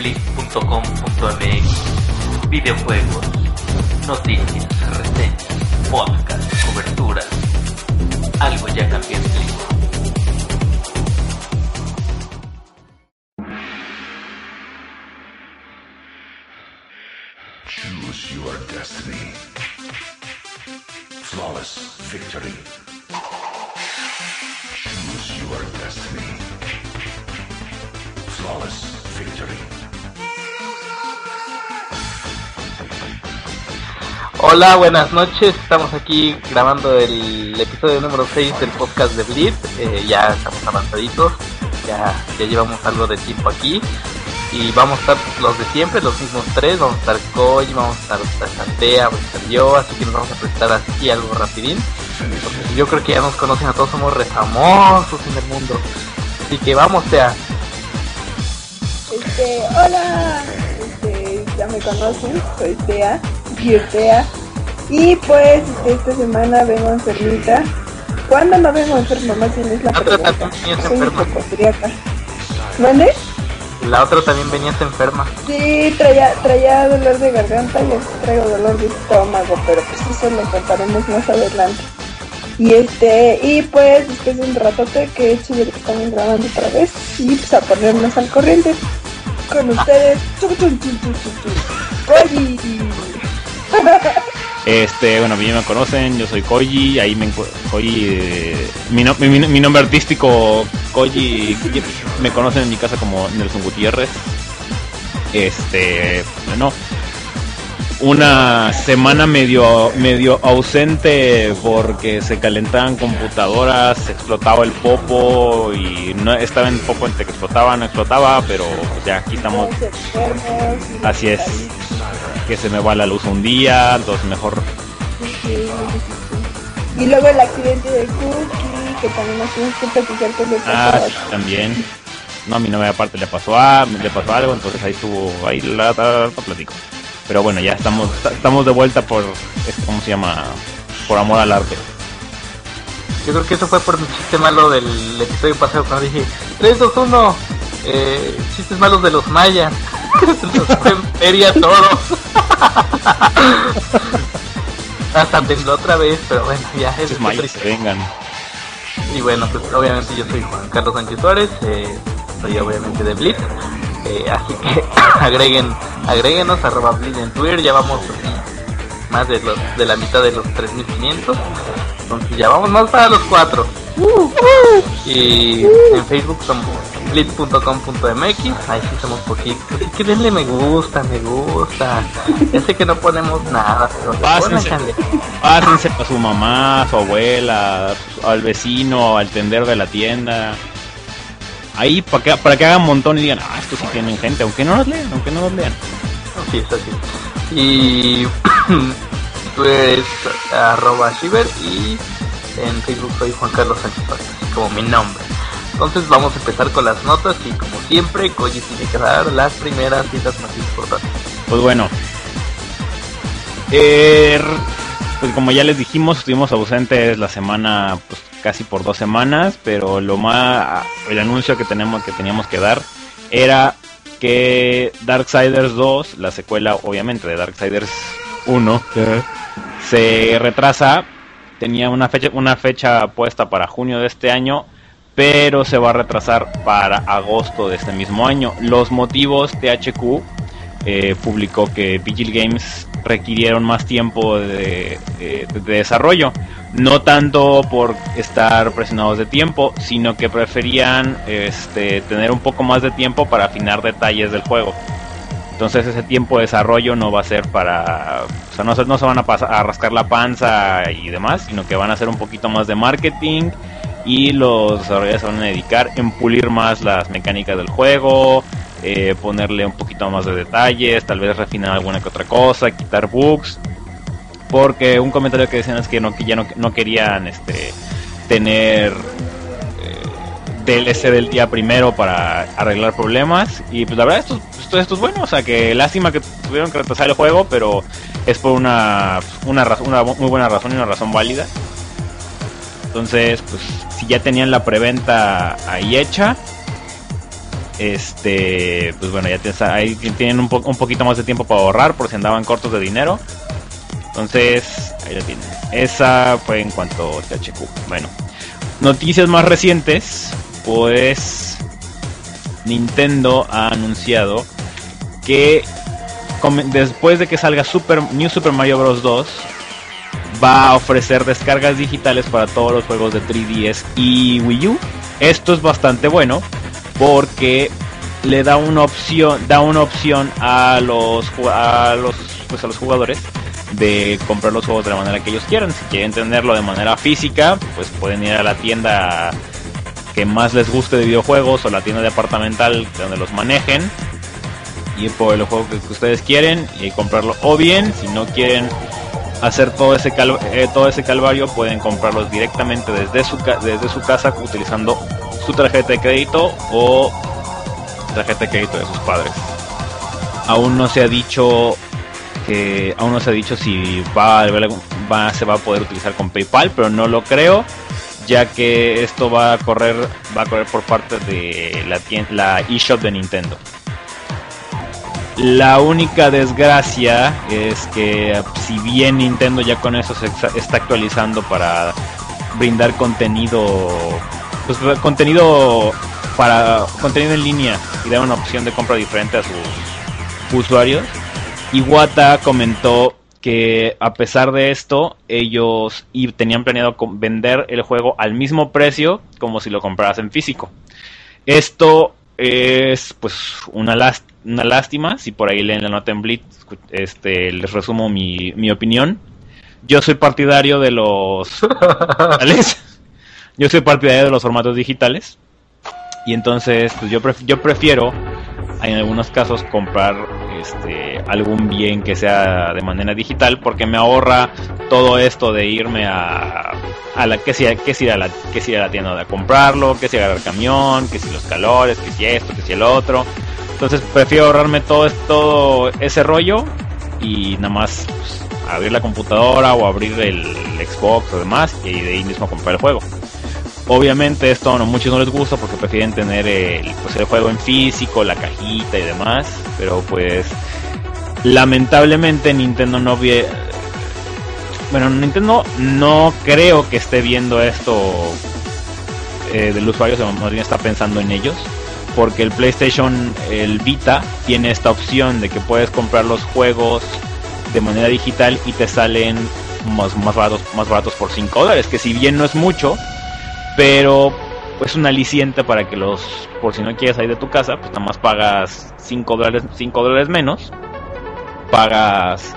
blip.com.mx Videojuegos, noticias, reseñas, podcast, coberturas. Algo ya cambió en Blip. Choose your destiny. Flawless victory. Choose your destiny. Flawless victory. Hola, buenas noches. Estamos aquí grabando el episodio número 6 del podcast de Blitz. Eh, ya estamos avanzaditos. Ya, ya llevamos algo de tiempo aquí. Y vamos a estar los de siempre, los mismos tres. Vamos a estar Koji, vamos a estar, Santea, vamos a estar yo. Así que nos vamos a prestar así algo rapidín. Yo creo que ya nos conocen a todos, somos re famosos en el mundo. Así que vamos, Tea. Este, hola, este, ya me conocen, soy Tea, Tea. Y pues esta semana vengo enfermita. ¿Cuándo no vengo enferma? Más bien es la Otra pregunta. también venías Soy enferma. hipocondríaca. ¿Mande? La otra también venías enferma. Sí, traía, traía dolor de garganta y traigo dolor de estómago, pero pues eso lo contaremos más adelante. Y este, y pues después de un ratote que he chévere que estamos grabando otra vez y pues a ponernos al corriente con ustedes. Chum, chum, chum, chum, chum, chum. Este, bueno, bien me conocen, yo soy Koji, ahí me Koji, eh, mi, no- mi, mi nombre artístico Koji, me conocen en mi casa como Nelson Gutiérrez. Este, bueno, una semana medio medio ausente porque se calentaban computadoras, explotaba el popo y no estaba en popo entre que explotaba, no explotaba, pero ya aquí estamos Así es. Que se me va la luz un día, entonces mejor Sí, sí, sí. Y luego el accidente de Cookie, que también nos tuvimos que platicar que le pasó Ah, también. No, a mi novia aparte le pasó a, le pasó algo, entonces ahí estuvo, ahí la, la- la platico. Pero bueno, ya estamos, estamos de vuelta por, este, ¿cómo se llama? Por amor al arte. Yo creo que eso fue por mi chiste malo del episodio pasado cuando dije 3, 2, 1 eh, chistes malos de los mayas. feria todos. Hasta tembló otra vez, pero bueno, ya es mayas que vengan. Y bueno, pues obviamente yo soy Juan Carlos Sánchez Suárez, eh, soy obviamente de Blitz, eh, así que agreguen, agréguenos arroba Blitz en Twitter, ya vamos más de, los, de la mitad de los 3500, entonces ya vamos más para los cuatro. Y en Facebook somos blitz.com.mx, ahí sí somos poquitos, así que denle me gusta, me gusta, ya sé que no ponemos nada, pero Pásense. Pásense a su mamá, a su abuela, al vecino, al tendero de la tienda. Ahí para que, para que hagan un montón y digan, ah, estos sí tienen gente, aunque no nos lean, aunque no nos lean. Así es, así. Y pues arroba Shiver y en Facebook soy Juan Carlos Sánchez como mi nombre. Entonces vamos a empezar con las notas y como siempre Koji tiene que dar las primeras y las más importantes. Pues bueno. Eh, pues como ya les dijimos, estuvimos ausentes la semana, pues casi por dos semanas, pero lo más, el anuncio que tenemos que teníamos que dar era que Darksiders 2, la secuela obviamente de Darksiders 1, se retrasa. Tenía una fecha, una fecha puesta para junio de este año, pero se va a retrasar para agosto de este mismo año. Los motivos THQ eh, publicó que Vigil Games requirieron más tiempo de, de- de desarrollo. No tanto por estar presionados de tiempo, sino que preferían este, tener un poco más de tiempo para afinar detalles del juego. Entonces ese tiempo de desarrollo no va a ser para... O sea, no se, no se van a, pasar, rascar la panza y demás, sino que van a hacer un poquito más de marketing y los desarrolladores se van a dedicar en pulir más las mecánicas del juego, eh, ponerle un poquito más de detalles, tal vez refinar alguna que otra cosa, quitar bugs. Porque un comentario que decían es que, no, que ya no, no querían este, tener DLC del día primero para arreglar problemas. Y pues la verdad esto, esto, esto es bueno, o sea que lástima que tuvieron que retrasar el juego, pero es por una, una, una muy buena razón y una razón válida. Entonces, pues si ya tenían la preventa ahí hecha, este, pues bueno, ya tienen un, po- un poquito más de tiempo para ahorrar por si andaban cortos de dinero. Entonces, ahí lo tienen. Esa fue en cuanto a THQ. Bueno, noticias más recientes, pues Nintendo ha anunciado que después de que salga Super New Super Mario Bros. 2 va a ofrecer descargas digitales para todos los juegos de 3DS y Wii U. Esto es bastante bueno porque le da una opción, da una opción a los a los pues a los jugadores de comprar los juegos de la manera que ellos quieran. Si quieren tenerlo de manera física, pues pueden ir a la tienda más les guste de videojuegos o la tienda departamental donde los manejen y por el juego que, ustedes quieren y comprarlo. O bien, si no quieren hacer todo ese cal- eh, todo ese calvario, pueden comprarlos directamente desde su desde su casa utilizando su tarjeta de crédito o tarjeta de crédito de sus padres. Aún no se ha dicho que aún no se ha dicho si va a va se va a poder utilizar con PayPal, pero no lo creo ya que esto va a correr va a correr por parte de la eShop de Nintendo. La única desgracia es que si bien Nintendo ya con eso se está actualizando para brindar contenido pues contenido para contenido en línea y dar una opción de compra diferente a sus usuarios, Iwata comentó que a pesar de esto ellos y tenían planeado vender el juego al mismo precio como si lo compraras en físico. Esto es pues una, lás- una lástima, si por ahí leen la nota en Blitz, este, les resumo mi, mi opinión. Yo soy partidario de los. Yo soy partidario de los formatos digitales. Y entonces, pues yo, pref- yo prefiero, en algunos casos, comprar este algún bien que sea de manera digital, porque me ahorra todo esto de irme a, a la que si, que si a la que si a la tienda a comprarlo, que si agarrar el camión, que si los calores, que si esto, que si el otro. Entonces prefiero ahorrarme todo todo ese rollo y nada más pues, abrir la computadora o abrir el Xbox o demás y de ahí mismo comprar el juego. Obviamente esto a muchos no les gusta porque prefieren tener el, pues, el juego en físico, la cajita y demás, pero pues lamentablemente Nintendo no vie bueno, Nintendo no creo que esté viendo esto eh, del usuario, sino más bien está pensando en ellos, porque el PlayStation, el Vita, tiene esta opción de que puedes comprar los juegos de manera digital y te salen más, más baratos, más baratos por 5 dólares, que si bien no es mucho, pero es un aliciente para que los, por si no quieres salir de tu casa, pues nada más pagas 5 dólares, 5 dólares menos, pagas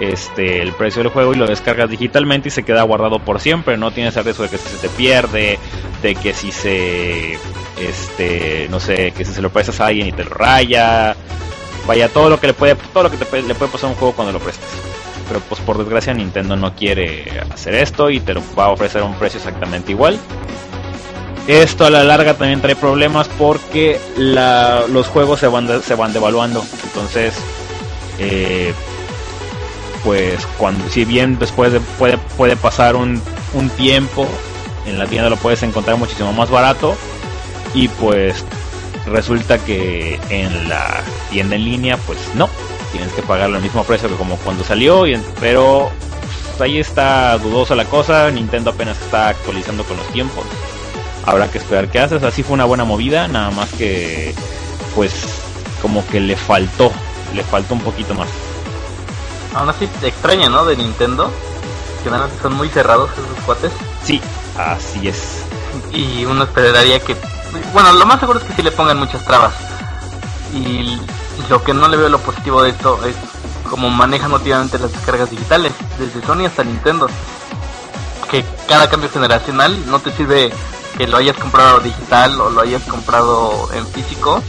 este el precio del juego y lo descargas digitalmente y se queda guardado por siempre, no tienes el riesgo de que si se te pierde, de que si se este no sé, que si se lo prestas a alguien y te lo raya, vaya todo lo que le puede todo lo que te le puede pasar un juego cuando lo prestas. Pero pues por desgracia Nintendo no quiere hacer esto y te lo va a ofrecer un precio exactamente igual. Esto a la larga también trae problemas porque los juegos se van, se van devaluando. Entonces, eh, pues cuando si bien después de- puede, puede pasar un, un tiempo, en la tienda lo puedes encontrar muchísimo más barato y pues resulta que en la tienda en línea pues no, tienes que pagar el mismo precio que como cuando salió, y, pero pues, ahí está dudosa la cosa, Nintendo apenas está actualizando con los tiempos habrá que esperar qué haces. Así fue una buena movida, nada más que pues como que le faltó, le faltó un poquito más. Aún así, extraña, ¿no? De Nintendo. Que son muy cerrados esos cuates. Sí, así es. Y uno esperaría que. Bueno, lo más seguro es que sí le pongan muchas trabas. Y lo que no le veo lo positivo de esto es como manejan últimamente las descargas digitales, desde Sony hasta Nintendo. Que cada cambio generacional no te sirve que lo hayas comprado digital o lo hayas comprado en físico,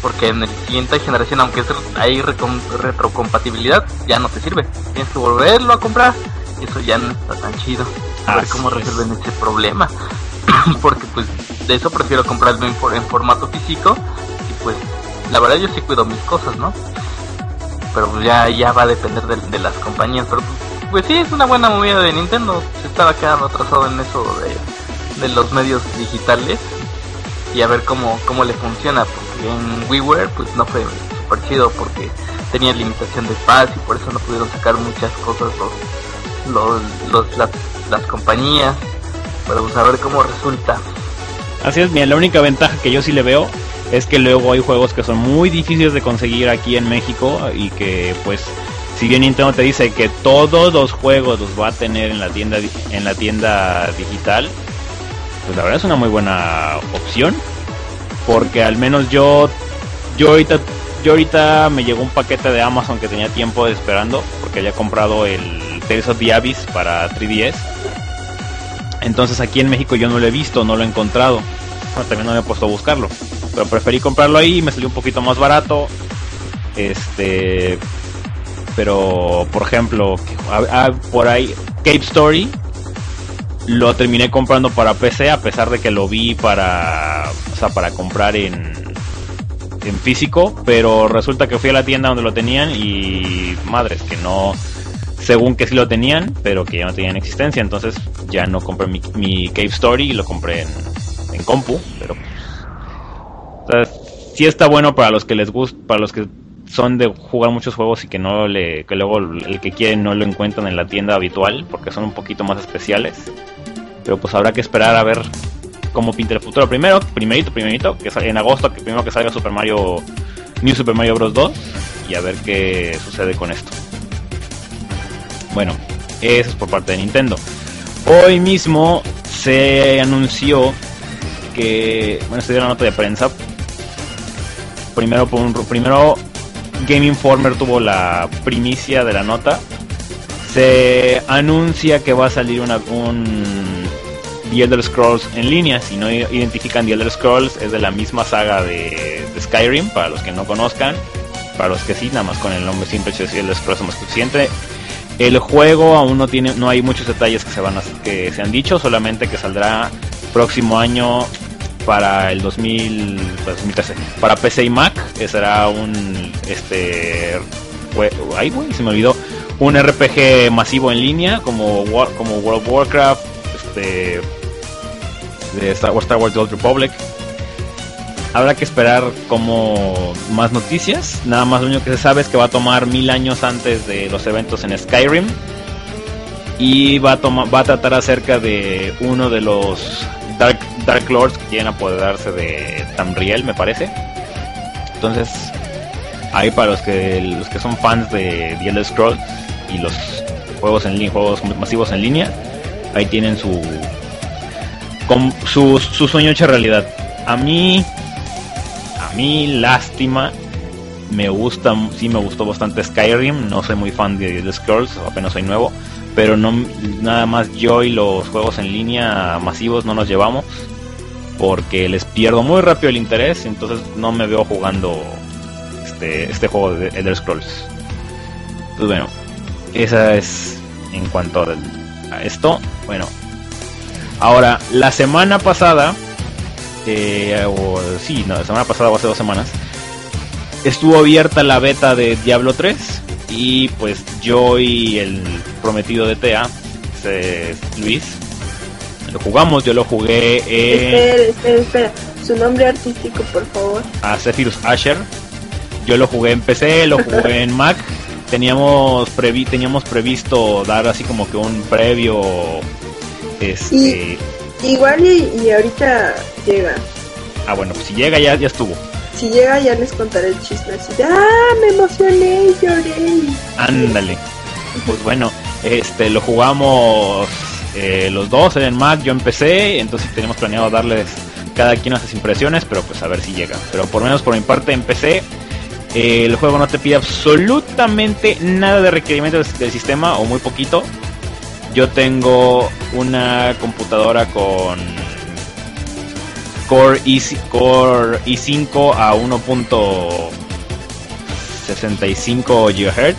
porque en el siguiente generación, aunque hay retrocompatibilidad, ya no te sirve. Tienes que volverlo a comprar y eso ya no está tan chido. A ver cómo es. resuelven ese problema. porque pues de eso prefiero comprarlo en formato físico y pues la verdad yo sí cuido mis cosas, ¿no? Pero pues, ya, ya va a depender de, de las compañías. Pero pues, pues sí, es una buena movida de Nintendo. Se estaba quedando atrasado en eso de, de los medios digitales. Y a ver cómo, cómo le funciona. Porque en WiiWare pues no fue super chido porque tenía limitación de espacio y por eso no pudieron sacar muchas cosas los, los, los- las, las compañías. Pero pues a ver cómo resulta. Así es, mira, la única ventaja que yo sí le veo es que luego hay juegos que son muy difíciles de conseguir aquí en México y que pues si bien Nintendo te dice que todos los juegos los va a tener en la tienda en la tienda digital, pues la verdad es una muy buena opción porque al menos yo yo ahorita yo ahorita me llegó un paquete de Amazon que tenía tiempo esperando porque había comprado el Tales of Abyss para 3DS. Entonces aquí en México yo no lo he visto, no lo he encontrado. Bueno, también no me he puesto a buscarlo. Pero preferí comprarlo ahí, me salió un poquito más barato. Este. Pero, por ejemplo, por ahí, Cape Story lo terminé comprando para PC a pesar de que lo vi para, o sea, para comprar en, en físico, pero resulta que fui a la tienda donde lo tenían y madres que no, según que sí lo tenían, pero que ya no tenían existencia, entonces ya no compré mi, mi Cave Story y lo compré en, en compu, pero o sea, sí está bueno para los que les gusta, para los que son de jugar muchos juegos y que no le, que luego el que quieren no lo encuentran en la tienda habitual, porque son un poquito más especiales. Pero pues habrá que esperar a ver cómo pinta el futuro. Primero, primerito, primerito, que en agosto, que primero que salga Super Mario, New Super Mario Bros. 2 y a ver qué sucede con esto. Bueno, eso es por parte de Nintendo. Hoy mismo se anunció que, bueno, se dio la nota de prensa. Primero, primero Game Informer tuvo la primicia de la nota. Se anuncia que va a salir una, un The Elder Scrolls en línea. Si no identifican The Elder Scrolls, es de la misma saga de, Skyrim, para los que no conozcan. Para los que sí, nada más con el nombre simple The Elder Scrolls es más suficiente. El juego aún no tiene, no hay muchos detalles que se van a, que se han dicho, solamente que saldrá próximo año para el 2000, pues, 2013, para PC y Mac, será un este ay güey, se me olvidó, un RPG masivo en línea como como World of Warcraft, este de Star Wars, The Old Republic. Habrá que esperar como más noticias. Nada más lo único que se sabe es que va a tomar mil años antes de los eventos en Skyrim. Y va a, tomar, va a tratar acerca de uno de los Dark, Dark Lords quieren apoderarse de Tamriel, me parece. Entonces, ahí para los que los que son fans de The Elder Scrolls y los juegos en línea, juegos masivos en línea, ahí tienen su con su, su sueño hecho realidad. A mí, a mí, lástima. Me gusta, sí me gustó bastante Skyrim. No soy muy fan de The Scrolls, apenas soy nuevo. Pero no, nada más yo y los juegos en línea masivos no nos llevamos. Porque les pierdo muy rápido el interés. Entonces no me veo jugando este, este juego de Elder Scrolls. Pues bueno, esa es en cuanto a esto. Bueno, ahora, la semana pasada, eh, o sí, no, la semana pasada o hace dos semanas, estuvo abierta la beta de Diablo 3 y pues yo y el prometido de TEA, este, Luis, lo jugamos, yo lo jugué en, Espera, espera, espera. Su nombre artístico, por favor. a Zephyrus Asher. Yo lo jugué en PC, lo jugué en Mac. Teníamos previ teníamos previsto dar así como que un previo este Igual y, y ahorita llega. ah bueno, pues si llega ya ya estuvo. Si llega ya les contaré el chisme así de, ah, me emocioné y lloré. Ándale. Pues bueno, este lo jugamos eh, los dos en Mac, yo empecé, entonces tenemos planeado darles cada quien nuestras impresiones, pero pues a ver si llega. Pero por menos por mi parte empecé. Eh, el juego no te pide absolutamente nada de requerimientos del sistema o muy poquito. Yo tengo una computadora con Core, i, Core i5 a 1.65 GHz.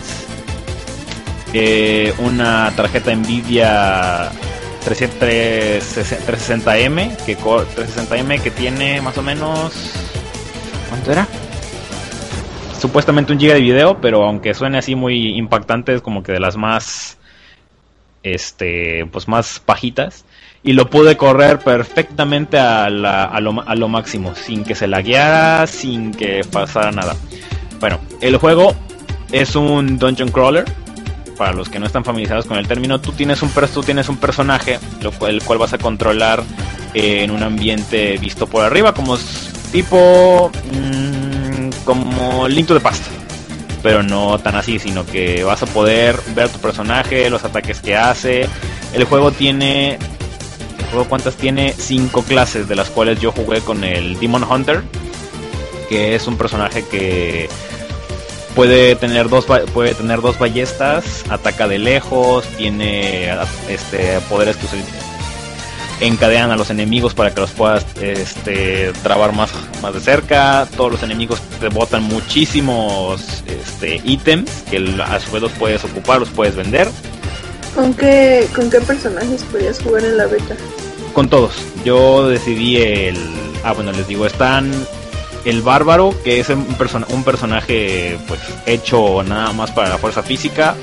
Eh, una tarjeta Nvidia 360M que 360M que tiene más o menos ¿cuánto era? Supuestamente un giga de video, pero aunque suene así muy impactante es como que de las más este pues más pajitas y lo pude correr perfectamente a, la, a, lo, a lo máximo sin que se lagueara, sin que pasara nada. Bueno, el juego es un dungeon crawler para los que no están familiarizados con el término, tú tienes un, tú tienes un personaje, el cual vas a controlar eh, en un ambiente visto por arriba, como tipo. Mmm, como Link to the Past. Pero no tan así, sino que vas a poder ver tu personaje, los ataques que hace. El juego tiene. ¿El juego cuántas tiene? Cinco clases, de las cuales yo jugué con el Demon Hunter, que es un personaje que puede tener dos puede tener dos ballestas, ataca de lejos, tiene este poderes que encadenan a los enemigos para que los puedas este, trabar más, más de cerca. Todos los enemigos te botan muchísimos este, ítems que a su vez los puedes ocupar, los puedes vender. ¿Con qué, ¿Con qué personajes podías jugar en la beta? Con todos. Yo decidí el... Ah, bueno, les digo, están el bárbaro, que es un, personaje pues hecho nada más para la fuerza física.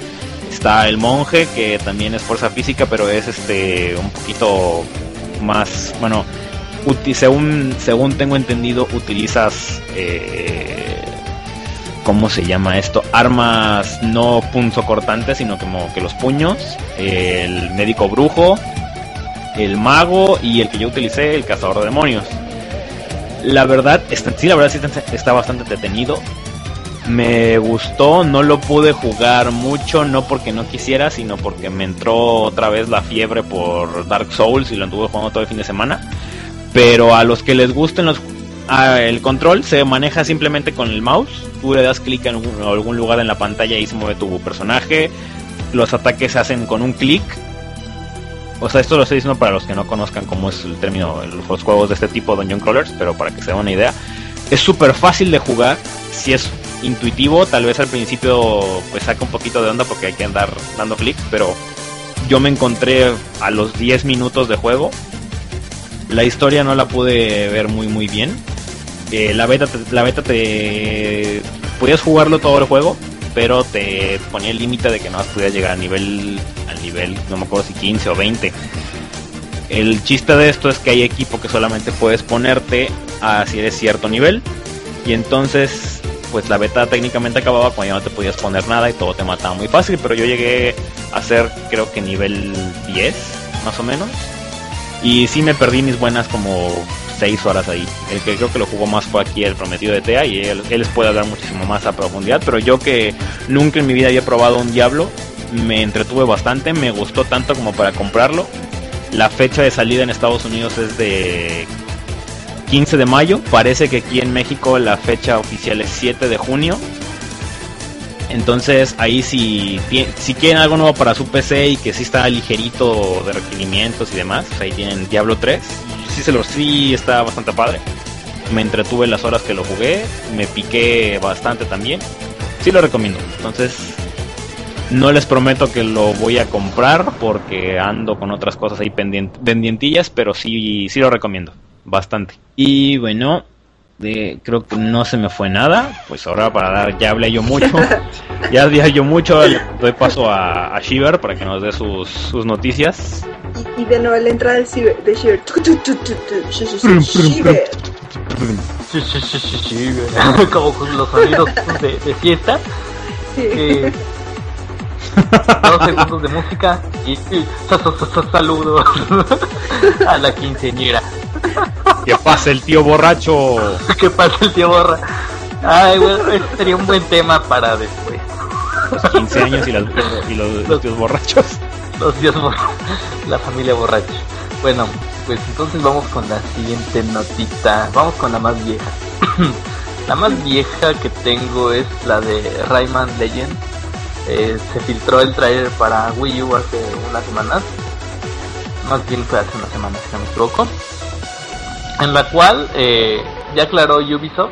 Está el monje, que también es fuerza física, pero es este un poquito más, bueno, según, según tengo entendido, utilizas, eh, ¿cómo se llama esto? Armas no punzocortantes, sino que los puños, el médico brujo, el mago y el que yo utilicé, el cazador de demonios. La verdad, está, sí, la verdad sí está bastante detenido. Me gustó, no lo pude jugar mucho, no porque no quisiera, sino porque me entró otra vez la fiebre por Dark Souls y lo anduve jugando todo el fin de semana. Pero a los que les gusten los el control se maneja simplemente con el mouse. Tú le das clic en algún lugar en la pantalla y se mueve tu personaje. Los ataques se hacen con un clic o sea, esto lo estoy diciendo para los que no conozcan cómo es el término los juegos de este tipo, Dungeon Crawlers, pero para que se den una idea. Es súper fácil de jugar, si es intuitivo, tal vez al principio pues saca un poquito de onda porque hay que andar dando clics, pero yo me encontré a los 10 minutos de juego. La historia no la pude ver muy muy bien. Eh, la beta, la beta te podías jugarlo todo el juego, pero te ponía el límite de que no podías llegar a nivel al nivel, no me acuerdo si 15 o 20. El chiste de esto es que hay equipo que solamente puedes ponerte a si eres cierto nivel y entonces pues la beta técnicamente acababa cuando ya no te podías poner nada y todo te mataba muy fácil, pero yo llegué a ser creo que nivel 10 más o menos y sí me perdí mis buenas como 6 horas ahí. El que creo que lo jugó más fue aquí el prometido de Tea y él, él les puede hablar muchísimo más a profundidad, pero yo que nunca en mi vida había probado un Diablo, me entretuve bastante, me gustó tanto como para comprarlo. La fecha de salida en Estados Unidos es de 15 de mayo, parece que aquí en México la fecha oficial es 7 de junio. Entonces ahí si, si quieren algo nuevo para su PC y que sí está ligerito de requerimientos y demás, ahí tienen Diablo 3 sí se lo sí está bastante padre. Me entretuve las horas que lo jugué, me piqué bastante también. Sí lo recomiendo. Entonces, no les prometo que lo voy a comprar porque ando con otras cosas ahí pendientillas, pero sí, sí lo recomiendo bastante. Y bueno, de, creo que no se me fue nada. Pues ahora para dar, ya hablé yo mucho. ya hablé yo mucho. Le doy paso a, a Shiver para que nos dé sus, sus noticias. Y, y, de nuevo la entrada del de Shiver. Shiver. Como con los sonidos de, de fiesta. Sí. Eh, dos segundos de música y, y saludos a la quinceañera. Que pase el tío borracho. que pase el tío borra. Ay, bueno, sería un buen tema para después. Los 15 años y, las, y los, los, tíos borrachos. Los tíos borrachos. La familia borracha. Bueno, pues entonces vamos con la siguiente notita. Vamos con la más vieja. la más vieja que tengo es la de Rayman Legend. Eh, se filtró el trailer para Wii U hace unas semanas. Más bien fue hace una semana, si no me equivoco en la cual eh, ya aclaró Ubisoft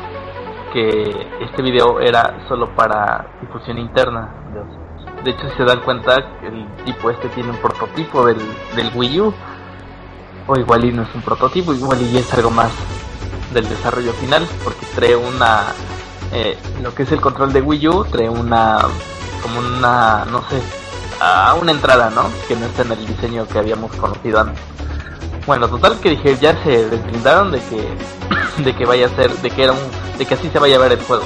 que este video era solo para difusión interna. De hecho, si se dan cuenta, el tipo este tiene un prototipo del, del Wii U. O igual y no es un prototipo, igual y es algo más del desarrollo final, porque trae una... Eh, lo que es el control de Wii U, trae una... como una... no sé... a una entrada, ¿no? Que no está en el diseño que habíamos conocido antes. Bueno, total que dije, ya se desbrindaron de que de que vaya a ser, de que era un, de que así se vaya a ver el juego.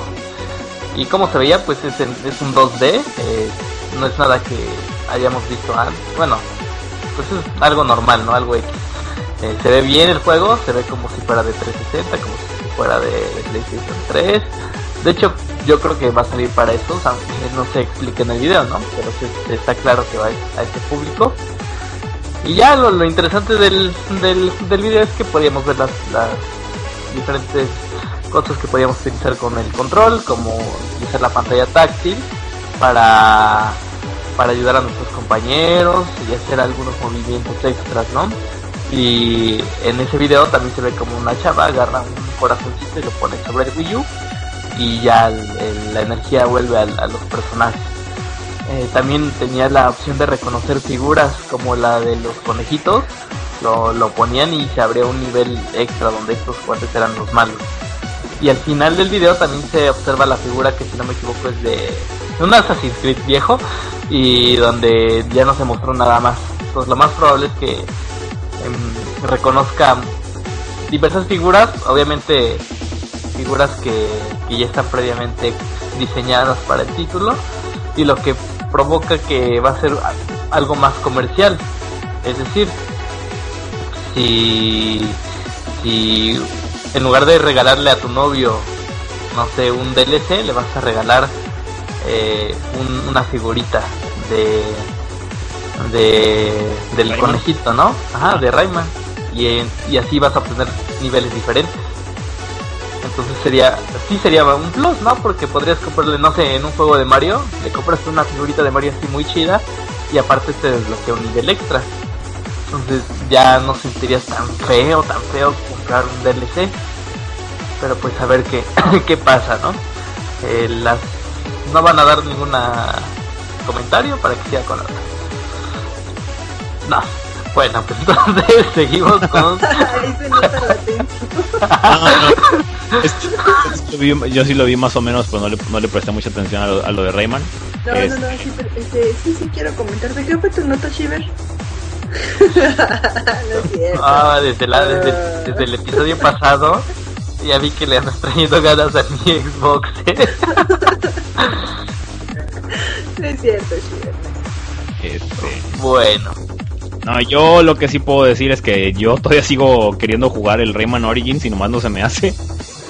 Y como se veía, pues es, es un 2D, eh, no es nada que hayamos visto antes. Bueno, pues es algo normal, ¿no? Algo X. Eh, se ve bien el juego, se ve como si fuera de 360, como si fuera de, PlayStation 3. De hecho, yo creo que va a salir para eso, aunque no se explique en el video, ¿no? Pero está claro que va a este público. Y ya lo, interesante del, del, del, video es que podíamos ver las, las diferentes cosas que podíamos utilizar con el control, como utilizar la pantalla táctil para, para ayudar a nuestros compañeros y hacer algunos movimientos extras, ¿no? Y en ese video también se ve como una chava agarra un corazoncito y lo pone sobre el Wii U y ya la energía vuelve a los personajes. Eh, también tenía la opción de reconocer figuras como la de los conejitos. Lo, lo ponían y se abría un nivel extra donde estos cuates eran los malos. Y al final del video también se observa la figura que si no me equivoco es de, un Assassin's Creed viejo y donde ya no se mostró nada más. Entonces lo más probable es que em, reconozca diversas figuras, obviamente figuras que, que ya están previamente diseñadas para el título y lo que provoca que va a ser algo más comercial. Es decir, si, si en lugar de regalarle a tu novio, no sé, un DLC, le vas a regalar eh, una figurita de, de del conejito, ¿no? Ajá, de Rayman. Y, y así vas a obtener niveles diferentes. Entonces sería, sí sería un plus, ¿no? Porque podrías comprarle, no sé, en un juego de Mario, le compras una figurita de Mario así muy chida y aparte te desbloquea un nivel extra. Entonces ya no sentirías tan feo, tan feo comprar un DLC. Pero pues a ver qué, qué pasa, ¿no? Eh, las no van a dar ninguna comentario para que sea con la No. Bueno, pues entonces seguimos con. Ahí se nota la yo sí lo vi más o menos, pero no le, no le presté mucha atención a lo, a lo de Rayman. No, no, no, sí, pero, este, sí, sí quiero comentar. ¿De qué fue tu nota, Shiver? no Ah, desde, la, desde, ah. desde el episodio pasado ya vi que le han traído ganas a mi Xbox. no es cierto, Shiver. Este... Bueno, no, yo lo que sí puedo decir es que yo todavía sigo queriendo jugar el Rayman Origins y nomás no se me hace.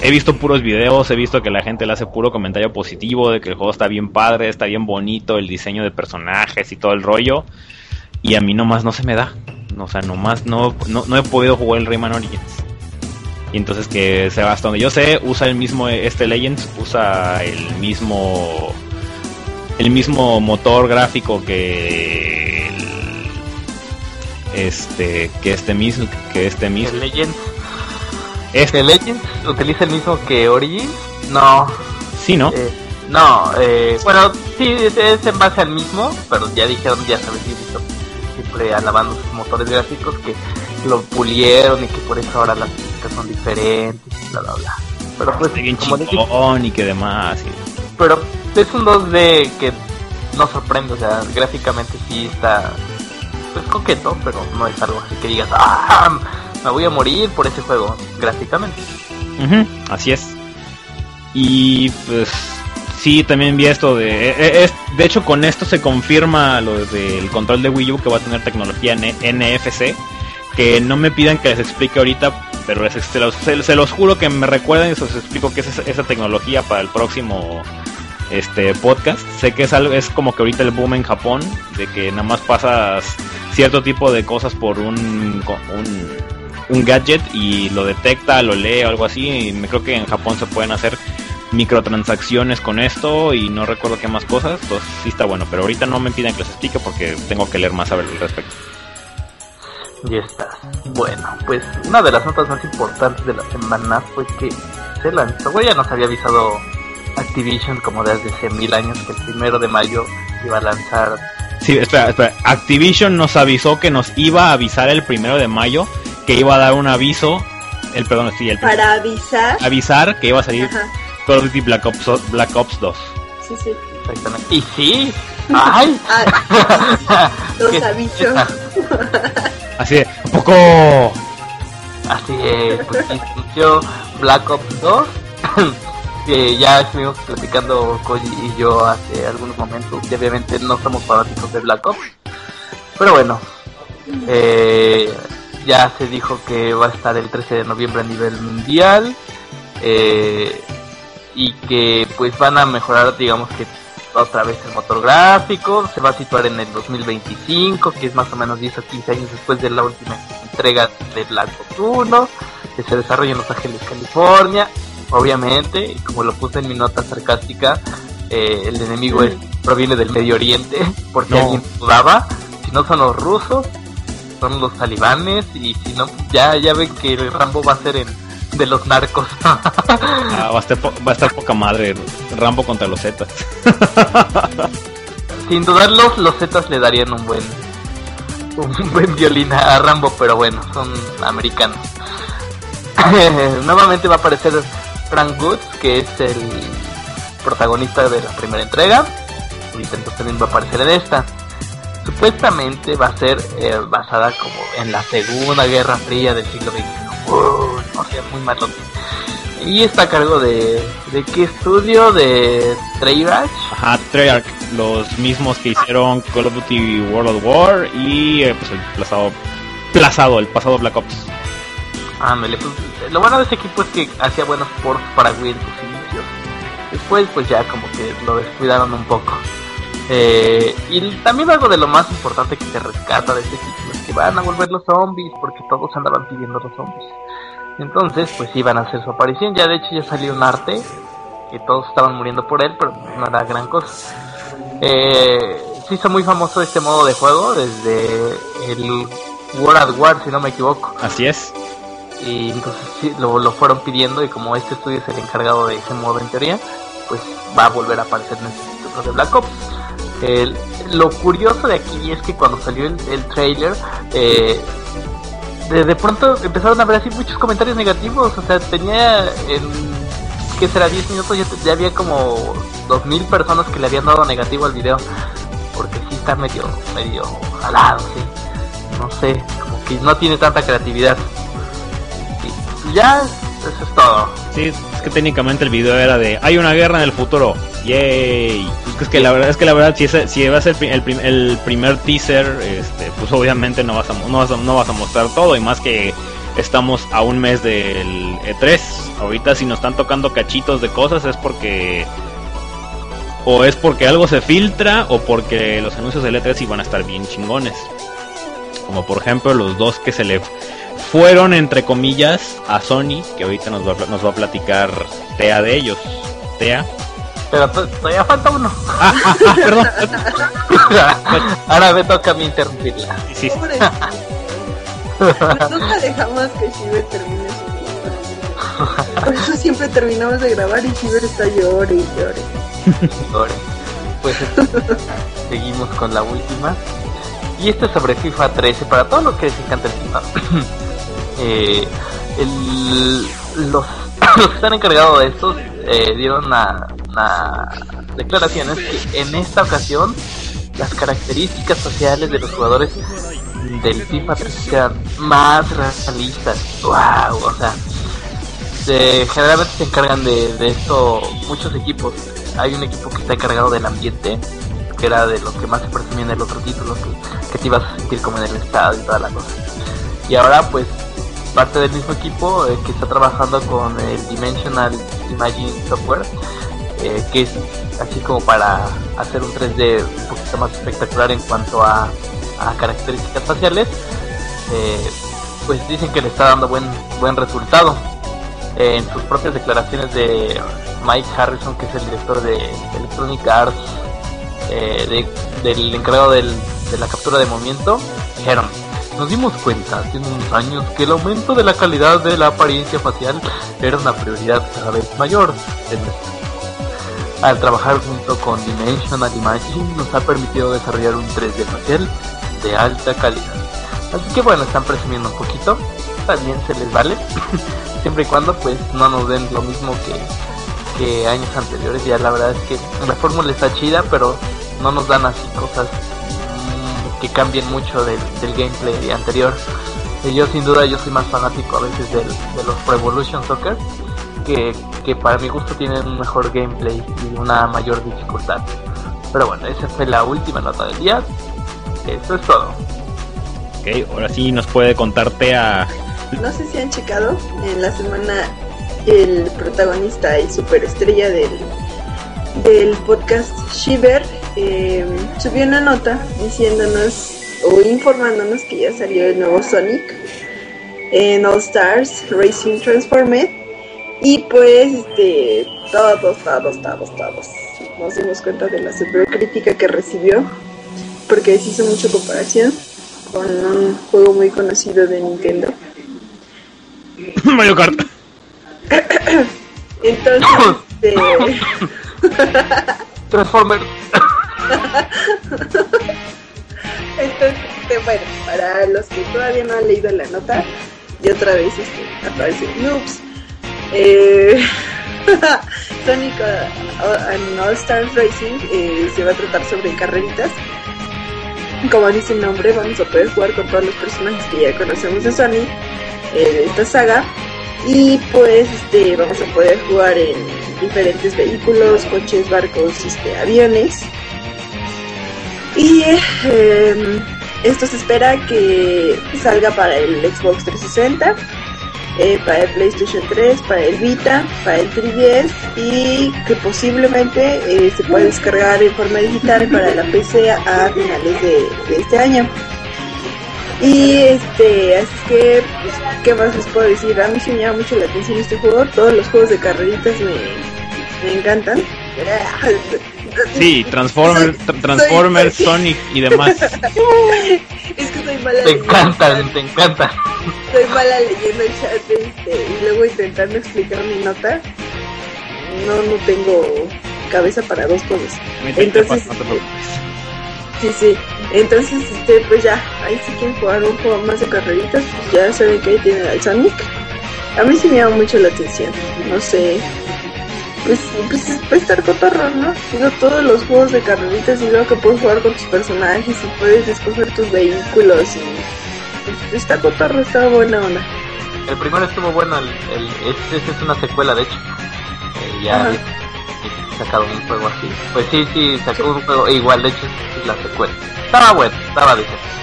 He visto puros videos, he visto que la gente le hace puro comentario positivo de que el juego está bien padre, está bien bonito, el diseño de personajes y todo el rollo. Y a mí nomás no se me da. O sea, nomás no, no, he podido jugar el Rayman Origins. Y entonces que se va hasta donde yo sé, usa el mismo, este Legends, usa el mismo, el mismo motor gráfico que este que este mismo que este mismo Legends este Legends utiliza el mismo que Origins no. Sí no eh, no eh, bueno sí es en base al mismo pero ya dijeron ya sabes siempre alabando sus motores gráficos que lo pulieron y que por eso ahora las físicas son diferentes y bla bla bla. Pero pues bien como y que demás pero es un 2D que no sorprende o sea gráficamente sí está pues coqueto, pero no es algo así que digas, ¡ah! Me voy a morir por ese juego, gráficamente. así es. Y pues sí, también vi esto de... E, e, de hecho, con esto se confirma lo del control de Wii U que va a tener tecnología NFC. Que no me pidan que les explique ahorita, pero se, los, se, los juro que me recuerden y se los explico qué es esa tecnología para el próximo este podcast. Sé que es algo, es como que ahorita el boom en Japón, de que nada más pasas cierto tipo de cosas por un, un gadget y lo detecta, lo lee o algo así. Y me creo que en Japón se pueden hacer microtransacciones con esto y no recuerdo qué más cosas. Pues sí está bueno, pero ahorita no me piden que les explique porque tengo que leer más a ver al respecto. Ya estás. Bueno, pues una de las notas más importantes de la semana fue que se lanzó, bueno, ya nos había avisado Activision como desde hace mil años que el primero de mayo iba a lanzar. Sí, espera, espera. Activision nos avisó que nos iba a avisar el primero de mayo que iba a dar un aviso. El perdón, sí, el Para avisar. avisar que iba a salir Ajá. Call of Duty Black Ops, Black Ops 2. Sí, sí. Exactamente. Y sí, ay, Ah, los avisos. Así de, ¿a poco? así es, pues Black Ops 2. que ya estuvimos platicando Koji y yo hace algunos momentos y obviamente no somos fanáticos de Black Ops pero bueno eh, ya se dijo que va a estar el 13 de noviembre a nivel mundial eh, y que pues van a mejorar digamos que otra vez el motor gráfico se va a situar en el 2025 que es más o menos 10 o 15 años después de la última entrega de Black Ops 1 que se desarrolla en Los Ángeles California obviamente como lo puse en mi nota sarcástica eh, el enemigo es, proviene del Medio Oriente porque No. alguien dudaba si no son los rusos son los talibanes y si no ya ya ven que el Rambo va a ser en de los narcos. Ah, va, a estar po- va a estar poca madre Rambo contra los Zetas. sin dudarlos los Zetas le darían un buen un buen violín a Rambo pero bueno son americanos. Nuevamente va a aparecer Frank Woods que es el protagonista de la primera entrega. Ahorita entonces también va a aparecer en esta supuestamente va a ser eh, basada como en la segunda guerra fría del siglo XXI Uh, no sé muy malo y está a cargo de de qué estudio de Treyarch Ajá, Treyarch, los mismos que hicieron Call of Duty World of War y eh, pues el pasado, plazado, el pasado Black Ops. Ándale, pues, lo bueno de ese equipo es que hacía buenos ports para Wii en sus inicios. Después, pues ya como que lo descuidaron un poco. Eh, y también algo de lo más importante que se rescata de este equipo es que van a volver los zombies, porque todos andaban pidiendo los zombies. Entonces, pues iban a hacer su aparición. Ya de hecho ya salió un arte, que todos estaban muriendo por él, pero no era gran cosa. Eh, se hizo muy famoso este modo de juego desde el World at War, si no me equivoco Así es. y entonces sí, lo, lo fueron pidiendo y como este estudio es el encargado de ese modo en teoría, pues va a volver a aparecer en este título de Black Ops. El- lo curioso de aquí es que cuando salió el, el trailer, eh, de, pronto empezaron a ver así muchos comentarios negativos, o sea, tenía en, que será 10 minutos, ya, ya había como 2000 personas que le habían dado negativo al video, porque sí está medio, medio jalado, sí, no sé, como que no tiene tanta creatividad. Y ya, eso es todo. Sí, es que técnicamente el video era de hay una guerra en el futuro. Yay. Es que la verdad es que la verdad si es, va a ser el, el prim- el primer teaser, este, pues obviamente no vas a no vas a, mostrar todo y más que estamos a un mes del E3. Ahorita si nos están tocando cachitos de cosas es porque o es porque algo se filtra o porque los anuncios del E3 iban a estar bien chingones. Como por ejemplo los dos que se le fueron entre comillas a Sony, que ahorita nos va, nos va a platicar Tea de ellos. Tea. Pero to- todavía falta uno. Ah, ah, ah, perdón. Ahora me toca a mí interrumpirla. Sí, sí, Pobre. Nunca dejamos que Shiver termine su. Por eso siempre terminamos de grabar y Shiver está llore y llore. Ahora, Pues seguimos con la última. Y esto es sobre FIFA 13. Para todos los que les encanta el FIFA. eh, el- los, los que están encargados de estos eh, dieron una, una declaraciones que en esta ocasión las características sociales de los jugadores del FIFA 13 sean más realistas. Wow, o sea, se- generalmente se encargan de, de esto muchos equipos. Hay un equipo que está encargado del ambiente, que era de lo que más se presumía en el otro título, que, te ibas a sentir como en el estado y toda la cosa. Y ahora pues parte del mismo equipo eh, que está trabajando con el Dimensional Imaging Software, eh, que es así como para hacer un 3D un poquito más espectacular en cuanto a, características faciales, eh, pues dicen que le está dando buen buen resultado. Eh, en sus propias declaraciones de Mike Harrison, que es el director de Electronic Arts, de- del encargado de la captura de movimiento, dijeron, nos dimos cuenta hace unos años que el aumento de la calidad de la apariencia facial era una prioridad cada vez mayor en nuestra. Al trabajar junto con Dimensional Imaging nos ha permitido desarrollar un 3D facial de alta calidad. Así que bueno, están presumiendo un poquito, también se les vale, siempre y cuando pues no nos den lo mismo que, que años anteriores. Ya la verdad es que la fórmula está chida, pero no nos dan así cosas mm, que cambien mucho del, del gameplay anterior. Y yo sin duda yo soy más fanático a veces del, de los Pro Evolution Soccer, que, que para mi gusto tienen un mejor gameplay y una mayor dificultad. Pero bueno, esa fue la última nota del día. Eso es todo. Ok, ahora sí nos puede contarte a... No sé si han checado, en la semana el protagonista y superestrella del, del podcast Shiver eh, subió una nota diciéndonos o informándonos que ya salió el nuevo Sonic en All Stars Racing Transformed y pues este todos, todos, todos, todos nos dimos cuenta de la super crítica que recibió porque se hizo mucha comparación con un juego muy conocido de Nintendo. Mario Kart. Entonces, este, Transformer. entonces este, bueno, para los que todavía no han leído la nota, y otra vez este, aparece Noobs. Eh, Sonic uh, and All Stars Racing eh, se va a tratar sobre carreritas. Como dice el nombre, vamos a poder jugar con todos los personajes que ya conocemos de Sonic, eh, de esta saga. Y pues este, vamos a poder jugar en diferentes vehículos, coches, barcos, este, aviones. Y esto se espera que salga para el Xbox 360, eh, para el PlayStation 3, para el Vita, para el 3DS y que posiblemente eh, se pueda descargar en forma digital para la PC a finales de, de este año. Y este, así que, pues, ¿qué más les puedo decir? A mí sí me llama mucho la atención este juego. Todos los juegos de carreritas me, me encantan. Sí, Transformers, Soy- Transformers, soy- Sonic y demás. Es que soy mala Te leyendo. encantan, te encantan. Soy mala leyendo el chat este, y luego intentando explicar mi nota. No, no tengo cabeza para dos cosas. Entonces, No. Sí, sí. Entonces, este, pues ya, ahí si quieren jugar un juego más de carreritas, pues ya saben que ahí tienen al Sonic. A mí sí me llama mucho la atención. No sé. Pues, pues puede estar cotorro, ¿no? Digo, todos los juegos de carreritas y luego que puedes jugar con tus personajes y puedes escoger tus vehículos y pues, está cotorro, está buena onda. El primero estuvo bueno, el, el, este, este es una secuela de hecho. Eh, ya Ajá. sacado un juego así. Pues sí, sí, sacó un juego e igual, de hecho es la secuela. Estaba bueno, estaba decente.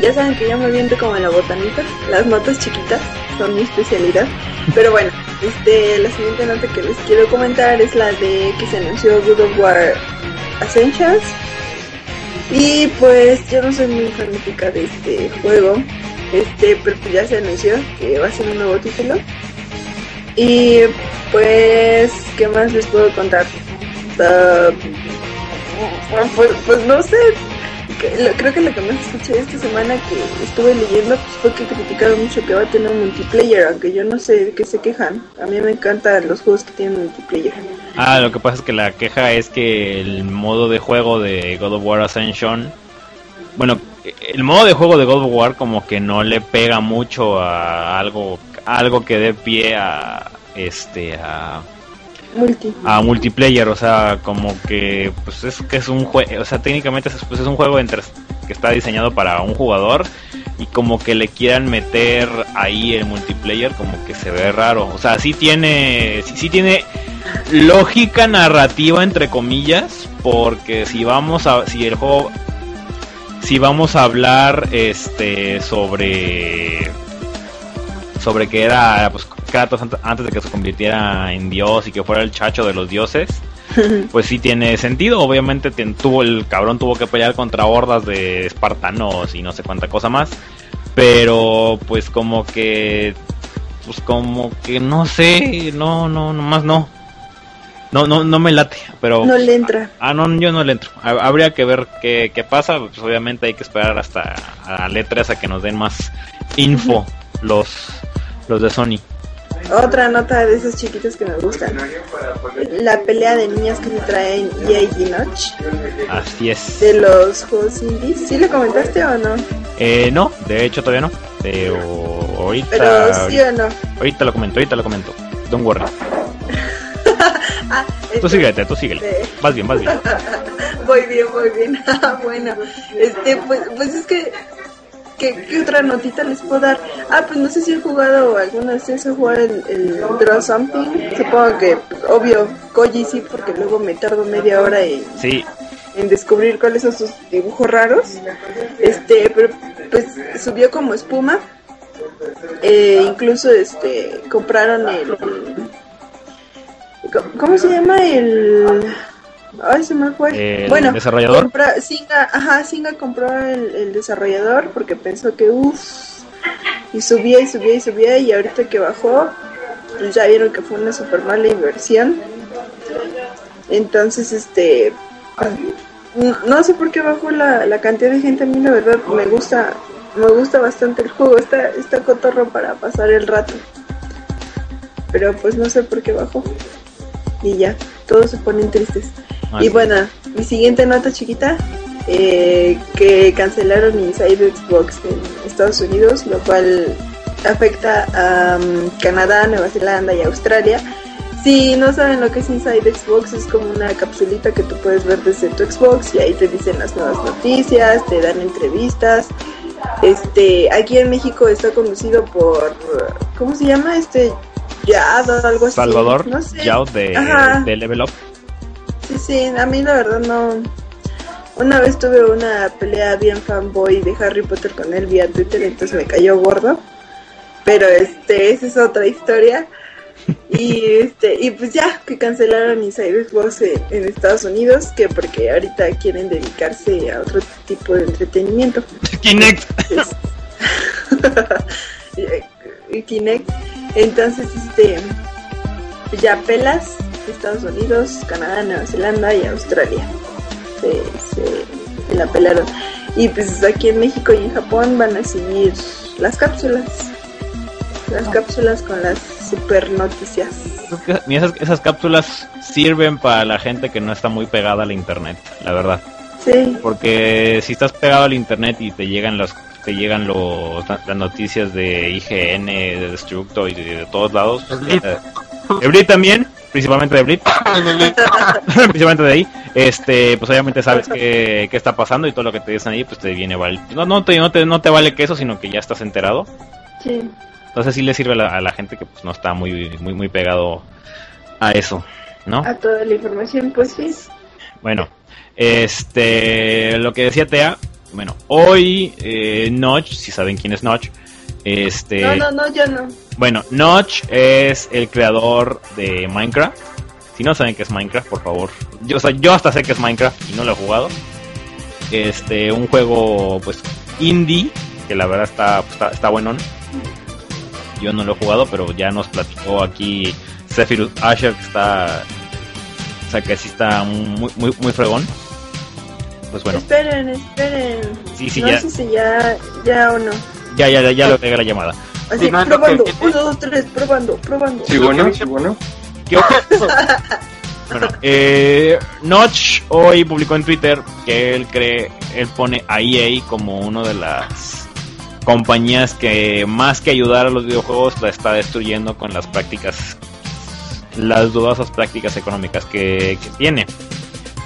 Ya saben que yo me viento como en la botanita. Las notas chiquitas son mi especialidad. Pero bueno, este, la siguiente nota que les quiero comentar es la de que se anunció God of War Ascensions. Y pues yo no soy muy fanática de este juego. Este, pero pues ya se anunció que va a ser un nuevo título. Y pues, ¿qué más les puedo contar? Ah, pues, pues no sé, creo que lo que más escuché esta semana que estuve leyendo pues, fue que criticaron mucho que va a tener multiplayer, aunque yo no sé de qué se quejan. A mí me encantan los juegos que tienen multiplayer. Ah, lo que pasa es que la queja es que el modo de juego de God of War Ascension, bueno, el modo de juego de God of War como que no le pega mucho a algo, algo que dé pie a este a, A multiplayer, o sea, como que pues es que es un juego, o sea, técnicamente es, pues, es un juego entre que está diseñado para un jugador y como que le quieran meter ahí el multiplayer como que se ve raro, o sea, sí tiene sí, sí tiene lógica narrativa entre comillas, porque si vamos a si el juego si vamos a hablar este sobre sobre que era pues Kratos ant- antes de que se convirtiera en dios y que fuera el chacho de los dioses, pues sí tiene sentido. Obviamente tuvo el cabrón tuvo que pelear contra hordas de espartanos y no sé cuánta cosa más, pero pues como que pues como que no sé, no no nomás no. no, no, no me late, pero... No le entra. Ah, no, yo no le entro. Ha- Habría que ver qué, qué pasa. Pues obviamente hay que esperar hasta a letras a que nos den más info los, los de Sony. Otra nota de esas chiquitas que me gustan. La pelea de niñas que se traen EA y Notch Así es. de los juegos indies. ¿Sí le comentaste o no? Eh, no, de hecho todavía no. Pero ahorita, Pero sí o no. ahorita lo comento, ahorita lo comento. Don't worry. Ah, Tú entonces, síguete, tú síguele. este, Vas bien, vas bien. Voy bien, voy bien. Ah, bueno, este, pues, pues es que, ¿qué, qué otra notita les puedo dar? Ah, pues no sé si he jugado alguna vez he jugado el, el Draw Something. Supongo que, pues, obvio, Koji sí, porque luego me tardo media hora en, Sí, en descubrir cuáles son sus dibujos raros. Este, pero pues subió como espuma. Eh, incluso este compraron el ¿cómo se llama el ay se me fue. ¿El bueno desarrollador? compra- Singa ajá Singa compró el, el desarrollador porque pensó que uff y subía y subía y subía y ahorita que bajó pues ya vieron que fue una super mala inversión. Entonces este no no sé por qué bajó la, la cantidad de gente. A mí la verdad me gusta me gusta bastante el juego. Está está cotorro para pasar el rato. Pero pues no sé por qué bajó. Y ya todos se ponen tristes Y bueno mi siguiente nota chiquita eh, que cancelaron Inside Xbox en Estados Unidos lo cual afecta a um, Canadá Nueva Zelanda y Australia si no saben lo que es Inside Xbox, es como una capsulita que tú puedes ver desde tu Xbox y ahí te dicen las nuevas noticias, te dan entrevistas. Este, aquí en México está conducido por, ¿cómo se llama? Este, Yad o algo así. Salvador no sé. Yao de, de Level Up. Sí, sí, a mí la verdad no. Una vez tuve una pelea bien fanboy de Harry Potter con él vía Twitter, entonces me cayó gordo. Pero este, esa es otra historia. Y este, y pues ya, que cancelaron Inside Xbox en, en Estados Unidos, que porque ahorita quieren dedicarse a otro tipo de entretenimiento. Kinect. Kinect. Entonces, este, ya pelas Estados Unidos, Canadá, Nueva Zelanda y Australia. Se, se, se la pelaron. Y pues aquí en México y en Japón van a seguir las cápsulas. Las cápsulas con las super noticias. Ni esas, esas cápsulas sirven para la gente que no está muy pegada al internet, la verdad. Sí, Porque si estás pegado al internet y te llegan los te llegan los, las noticias de IGN, de Destructo y de, de todos lados. De Blip. eh, también, principalmente de Blip, principalmente de ahí. Este, pues obviamente sabes qué, qué está pasando y todo lo que te dicen ahí, pues te viene vale. No, no te, no te, no te vale que eso, sino que ya estás enterado. sí. Entonces sí le sirve a la, a la gente que pues no está muy, muy, muy pegado a eso, ¿no? A toda la información, pues sí. Bueno, este, lo que decía Tea, bueno, hoy eh, Notch, si saben quién es Notch, este, No, no, no, yo no. bueno, Notch es el creador de Minecraft. Si no saben qué es Minecraft, por favor, yo, o sea, yo hasta sé que es Minecraft y no lo he jugado. Este, un juego pues indie que la verdad está, está, está buenón. Yo no lo he jugado, pero ya nos platicó aquí Zephyrus Asher que está, o sea que sí está muy, muy, muy fregón. Pues bueno, Esperen, esperen. Sí, sí, no ya. sé si ya, ya o no. Ya, ya, ya, ya lo pegué la llamada. Así, Sí, probando. que- Uno, dos, tres, probando, probando. Sí, bueno, sí, bueno. ¿Qué Bueno, eh, Notch hoy publicó en Twitter que él cree, él pone a EA como una de las compañías que más que ayudar a los videojuegos la está destruyendo con las prácticas, las dudosas prácticas económicas que, que tiene.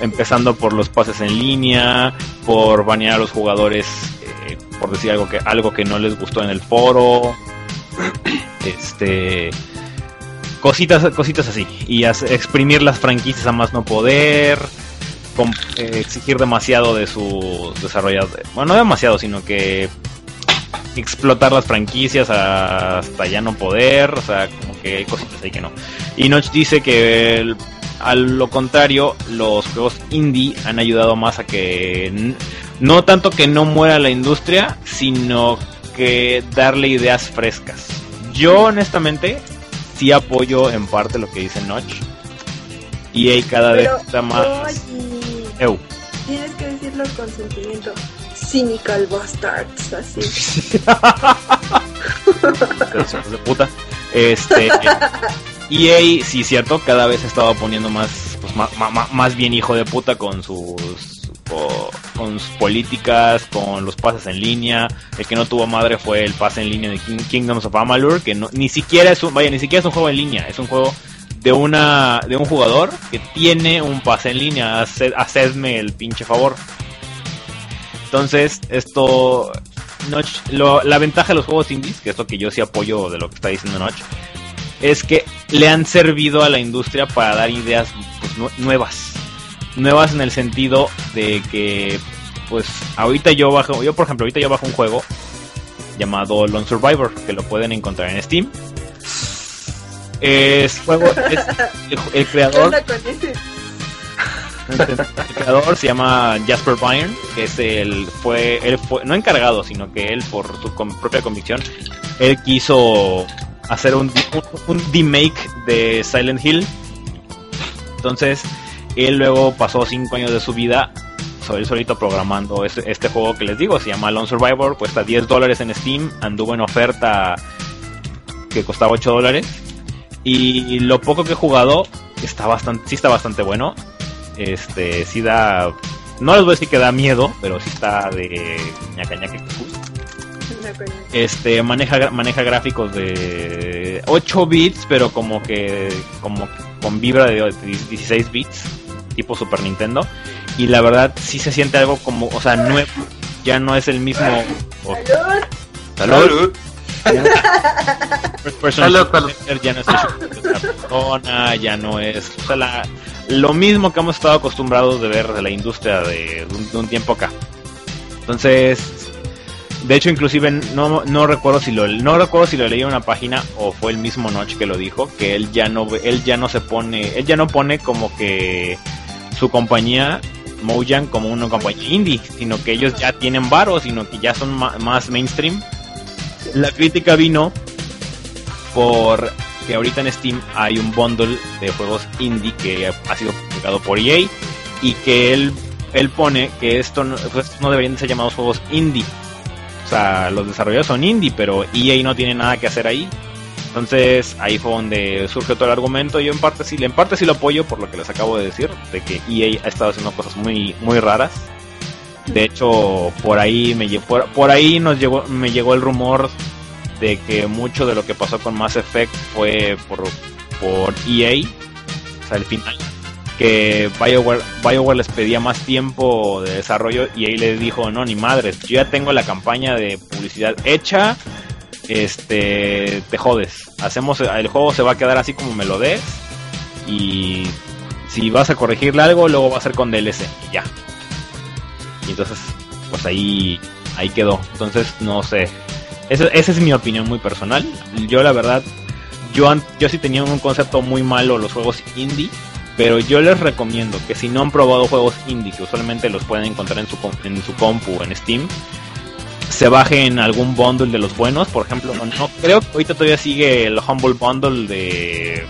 Empezando por los pases en línea, por banear a los jugadores, por decir algo que, algo que no les gustó en el foro. Este cositas cositas así y exprimir las franquicias a más no poder com- eh, exigir demasiado de sus desarrolladores bueno no demasiado sino que explotar las franquicias hasta ya no poder o sea como que hay cositas ahí que no y Notch dice que el- a lo contrario los juegos indie han ayudado más a que no tanto que no muera la industria sino que darle ideas frescas yo honestamente sí apoyo en parte lo que dice Notch. EA cada vez está más... oye, tienes que decirlo con sentimiento. Cynical bastards, así. de puta. Este, EA, sí, cierto, cada vez estaba poniendo más, pues, ma- más bien hijo de puta con sus, co- con sus políticas, con los pases en línea. El que no tuvo madre fue el pase en línea de King- Kingdoms of Amalur, que no, ni siquiera es un, vaya, ni siquiera es un juego en línea, es un juego de una, de un jugador que tiene un pase en línea. Haced- hacedme el pinche favor. Entonces, esto. Notch, lo- la ventaja de los juegos indies, que es lo que yo sí apoyo de lo que está diciendo Notch, es que le han servido a la industria para dar ideas pues, nue- nuevas. Nuevas en el sentido de que, pues, ahorita yo bajo, yo por ejemplo, ahorita yo bajo un juego llamado Lone Survivor, que lo pueden encontrar en Steam. Es juego, es el, el ¿Qué creador el creador se llama Jasper Byrne, que es el fue él fue no encargado, sino que él por su propia convicción él quiso hacer un un, un remake de Silent Hill. Entonces, él luego pasó cinco años de su vida él solito programando este, este juego que les digo, se llama Lone Survivor, cuesta 10 dólares en Steam, anduvo en oferta que costaba 8 dólares. Y lo poco que he jugado está bastante, sí está bastante bueno. Este, sí da. No les voy a decir que da miedo, pero sí está de ñaca ñaca. Este, maneja, maneja gráficos de 8 bits, pero como que, como con vibra de 16 bits, tipo Super Nintendo. Y la verdad, sí se siente algo como, o sea, nuevo. Ya no es el mismo. oh, salud. Salud, shooter, ya no es persona, ya no es o sea, la- lo mismo que hemos estado acostumbrados de ver de la industria de, un, de un tiempo acá. Entonces, de hecho, inclusive no, no recuerdo si lo no recuerdo si lo leí en una página o fue el mismo Notch que lo dijo que él ya no él ya no se pone él ya no pone como que su compañía Mojang como una compañía indie, sino que ellos ya tienen varos, sino que ya son más mainstream. La crítica vino por que ahorita en Steam hay un bundle de juegos indie que ha sido publicado por EA y que él, él pone que esto no, pues, no deberían ser llamados juegos indie. O sea, los desarrolladores son indie, pero EA no tiene nada que hacer ahí. Entonces ahí fue donde surge todo el argumento. Yo en parte sí, en parte sí lo apoyo por lo que les acabo de decir, de que EA ha estado haciendo cosas muy, muy raras. De hecho, por ahí me por, por ahí nos llegó, me llegó el rumor de que mucho de lo que pasó con Mass Effect fue por, por EA, o sea, el final, que BioWare, BioWare les pedía más tiempo de desarrollo y ahí les dijo, no, ni madres, yo ya tengo la campaña de publicidad hecha, este, te jodes, hacemos, el juego se va a quedar así como me lo des y si vas a corregirle algo, luego va a ser con DLC y ya. Y entonces, pues ahí, ahí quedó. Entonces, no sé. Esa, esa es mi opinión muy personal. Yo la verdad, yo, yo sí tenía un concepto muy malo los juegos indie. Pero yo les recomiendo que si no han probado juegos indie, que usualmente los pueden encontrar en su, en su compu, en Steam, se bajen algún bundle de los buenos. Por ejemplo, no, creo que ahorita todavía sigue el Humble Bundle de,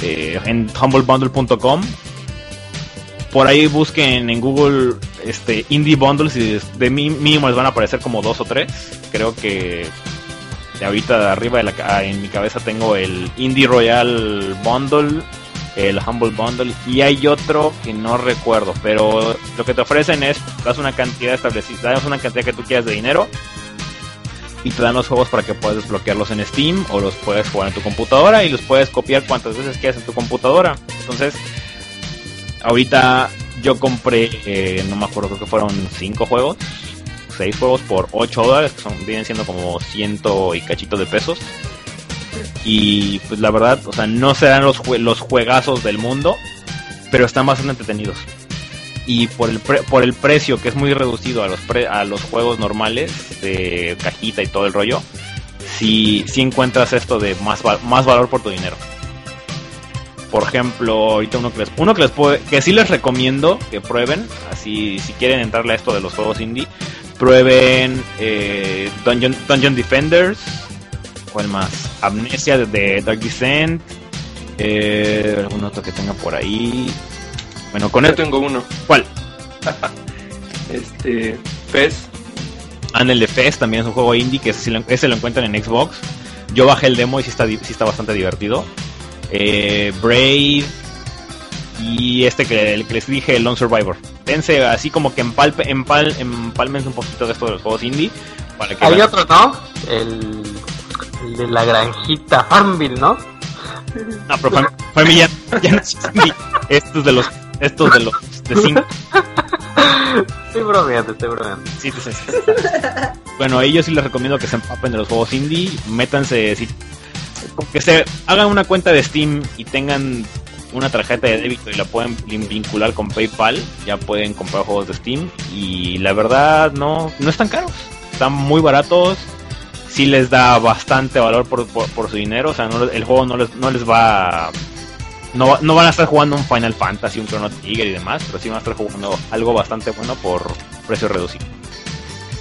de- en humblebundle.com. Por ahí busquen en Google este indie bundles y de mí mínimo les van a aparecer como dos o tres. Creo que de ahorita arriba de la, en mi cabeza tengo el Indie Royal Bundle, el Humble Bundle y hay otro que no recuerdo, pero lo que te ofrecen es das una cantidad establecida, das una cantidad que tú quieras de dinero y te dan los juegos para que puedas desbloquearlos en Steam o los puedes jugar en tu computadora y los puedes copiar cuantas veces quieras en tu computadora. Entonces, ahorita yo compré, eh, no me acuerdo, creo que fueron 5 juegos, 6 juegos por 8 dólares, que son, vienen siendo como ciento y cachito de pesos. Y pues la verdad, o sea, no serán los, los juegazos del mundo, pero están bastante entretenidos. Y por el, por el precio que es muy reducido a los, a los juegos normales de cajita y todo el rollo, si, si encuentras esto de más, más valor por tu dinero. Por ejemplo, ahorita uno que les, uno que les puede, que sí les recomiendo que prueben, así si quieren entrarle a esto de los juegos indie, prueben eh, Dungeon, Dungeon Defenders, ¿cuál más? Amnesia de, Dark Descent, Eh, ¿Algún otro que tenga por ahí? Bueno, con Yo esto. tengo uno. ¿Cuál? Este. PES. Ah, el de Fest también es un juego indie que ese, ese lo encuentran en Xbox. Yo bajé el demo y sí está, sí está bastante divertido. Eh, Brave y este que, el que les dije, Lone Survivor. Dense así como que empalpe, empal, empalmense un poquito de esto de los juegos indie. Para que Hay vean- otro, ¿no? El, el de la granjita Farmville, ¿no? No, pero fue mi ya, ya no es indie. Estos de los, estos de los, de cinco. Estoy bromeando, estoy bromeando. Sí, sí, sí. Bueno, a ellos sí les recomiendo que se empapen de los juegos indie. Métanse, si, que se hagan una cuenta de Steam y tengan una tarjeta de débito y la pueden vin- vincular con PayPal, ya pueden comprar juegos de Steam. Y la verdad, no, no están caros. Están muy baratos. Sí les da bastante valor por, por, por su dinero. O sea, no- el juego no les, no les va a- no, no van a estar jugando un Final Fantasy, un Chrono Trigger y demás, pero sí van a estar jugando algo bastante bueno por precio reducido.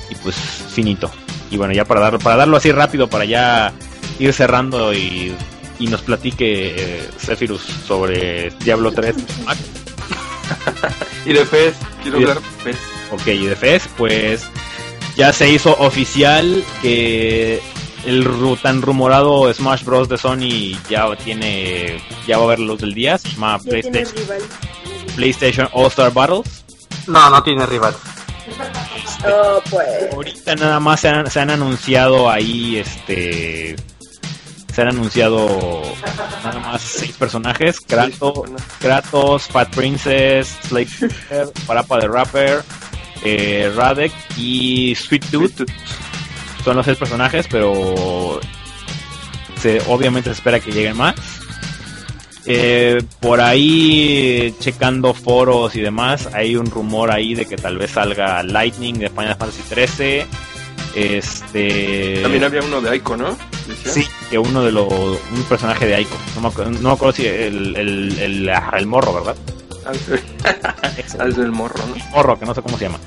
Y pues finito. Y bueno, ya para darlo, para darlo así rápido, para ya ir cerrando y, y nos platique eh, Zephyrus sobre Diablo 3. Mac. Y de PES. Quiero Y de- hablar de. Ok, y de FES, pues ya se hizo oficial que el ru- tan rumorado Smash Bros. de Sony ya tiene, ya va a ver luz del día, se llama PlayStation, All Star Battles. No, no tiene rival. Oh, pues. Ahorita nada más se han, se han anunciado ahí, este, se han anunciado nada más seis personajes, Kratos. Kratos, Fat Princess, Slade Shooter, Parapa the Rapper, eh, Radek y Sweet Tooth. son los seis personajes, pero se, obviamente se espera que lleguen más. Eh, por ahí, checando foros y demás, hay un rumor ahí de que tal vez salga Lightning de Final Fantasy XIII. Este. También había uno de Aiko, ¿no? Decía. Sí, que uno de los. Un personaje de Aiko. No me, acuerdo, no me acuerdo si el, el, el, el morro, ¿verdad? Es del morro, ¿no? morro, que no sé cómo se llama.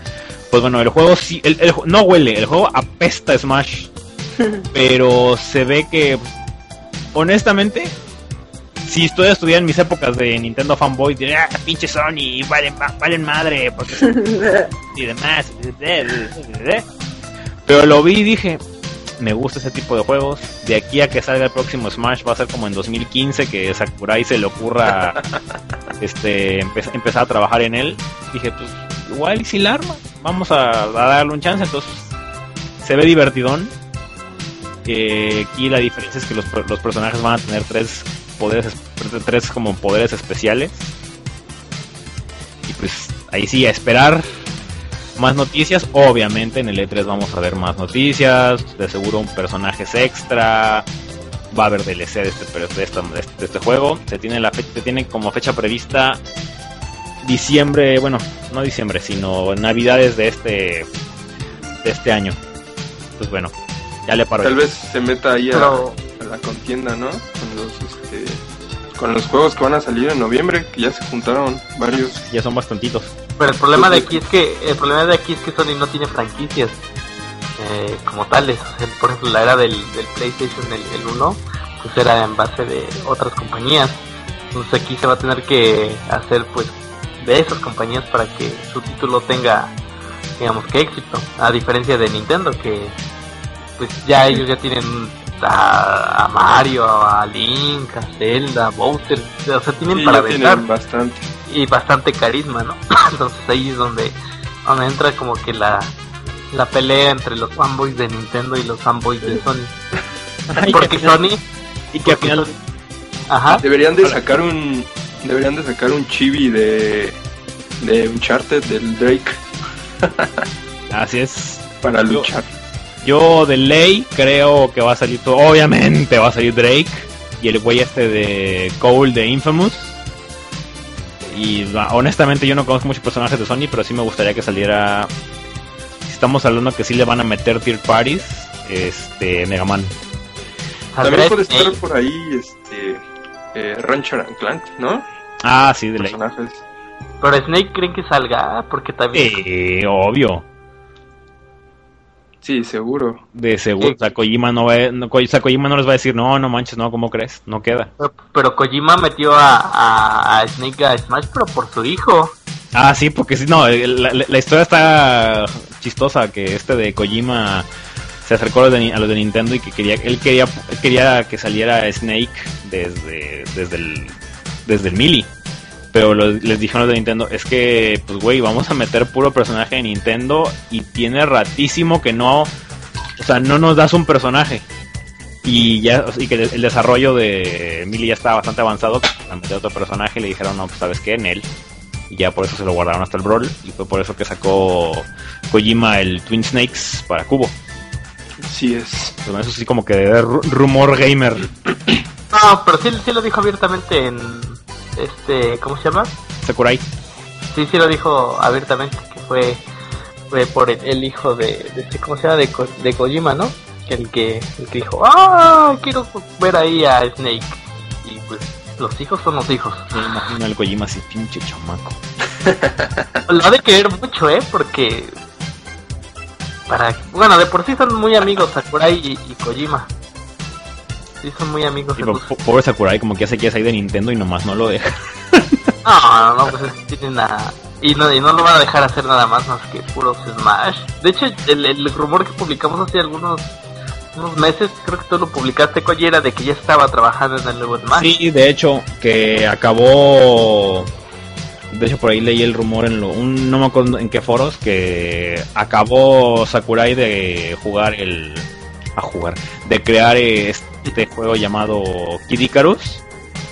Pues bueno, el juego sí, el, el no huele, el juego apesta a Smash, pero se ve que, honestamente, si estoy estudiando en mis épocas de Nintendo fanboy, diría, ah, pinche Sony, valen madre, porque y demás. Pero lo vi y dije, me gusta ese tipo de juegos. De aquí a que salga el próximo Smash va a ser como en 2015 que Sakurai se le ocurra este empe- empezar a trabajar en él. Dije, pues igual y si la arma, vamos a, a darle un chance. Entonces se ve divertidón. Eh, aquí la diferencia es que los, los personajes van a tener tres poderes, es- tres como poderes especiales. Y pues ahí sí, a esperar más noticias. Obviamente en el E3 vamos a ver más noticias. De seguro un personajes extra. Va a haber DLC de este, pero de este, de este juego. Se tiene, la fecha, se tiene como fecha prevista diciembre, bueno, no diciembre, sino navidades de este de este año. Pues bueno, ya le paro. Tal vez se meta ahí a, Pero- a la contienda, ¿no? Con los, este, con los juegos que van a salir en noviembre, que ya se juntaron varios. Ya son bastantitos. Pero el problema de aquí es que el problema de aquí es que Sony no tiene franquicias eh, como tales. O sea, por ejemplo, la era del, del PlayStation el, el 1 pues era en base de otras compañías. Entonces aquí se va a tener que hacer pues de esas compañías para que su título tenga digamos que éxito. A diferencia de Nintendo que pues ya ellos ya tienen a, a Mario, a Link, a Zelda, a Bowser, o sea, tienen Sí, para ya vender tienen bastante. Y bastante carisma, ¿no? Entonces ahí es donde, donde entra como que la, la pelea entre los fanboys de Nintendo y los fanboys de Sony. Porque Sony, y que al final ajá, Deberían de sacar un deberían de sacar un chibi de de Uncharted del Drake así es. para Yo- luchar. Yo de ley creo que va a salir todo. Obviamente va a salir Drake y el güey este de Cole de Infamous. Y honestamente yo no conozco muchos personajes de Sony, pero sí me gustaría que saliera. Si estamos hablando que sí le van a meter third parties, este Mega Man. También puede estar por ahí este eh, Rancher and Clank, ¿no? Ah, sí, de ley. Personajes. pero Snake creen que salga porque también Eh, obvio. Sí, seguro. De seguro, Sí. o sea, Kojima no va, no, Ko- o sea, Kojima no les va a decir, no, no manches, no, ¿cómo crees? No queda. Pero, pero Kojima metió a, a, a Snake a Smash, pero por su hijo. Ah, sí, porque sí, no, la, la- la historia está chistosa, que este de Kojima se acercó a los de, Ni- a los de Nintendo y que quería, él quería, él quería que saliera Snake desde, desde el, desde el Mili. Pero lo- les dijeron los de Nintendo, es que, pues güey, vamos a meter puro personaje de Nintendo y tiene ratísimo que no, o sea, no nos das un personaje. Y ya, y que el desarrollo de Mili ya estaba bastante avanzado, para meter otro personaje le dijeron, no, pues sabes qué, en él y ya por eso se lo guardaron hasta el Brawl y fue por eso que sacó Kojima el Twin Snakes para Cubo. Sí es. Pero eso sí como que de ru- rumor gamer. No, pero sí, sí lo dijo abiertamente en este, ¿cómo se llama? Sakurai. Sí, sí lo dijo abiertamente que fue, fue por el, el hijo de, de este, ¿cómo se llama? De, Ko- de Kojima, ¿no? El que, el que dijo, ah, quiero ver ahí a Snake. Y pues los hijos son los hijos. Me imagino al Kojima así, pinche chamaco. Lo ha de querer mucho, ¿eh? Porque para, bueno, de por sí son muy amigos Sakurai y, y Kojima. Sí, son muy amigos. Po- pobre Sakurai como que ya se quiere salir de Nintendo y nomás no lo deja. No, no, no, pues es que tienen a... Y no, y no lo van a dejar hacer nada más más que puros Smash. De hecho, el, el rumor que publicamos hace algunos unos meses, creo que tú lo publicaste, Koji, era de que ya estaba trabajando en el nuevo Smash. Sí, de hecho, que acabó... De hecho, por ahí leí el rumor en lo, un, no me acuerdo en qué foros, que acabó Sakurai de jugar el... A jugar, de crear este juego llamado Kid Icarus.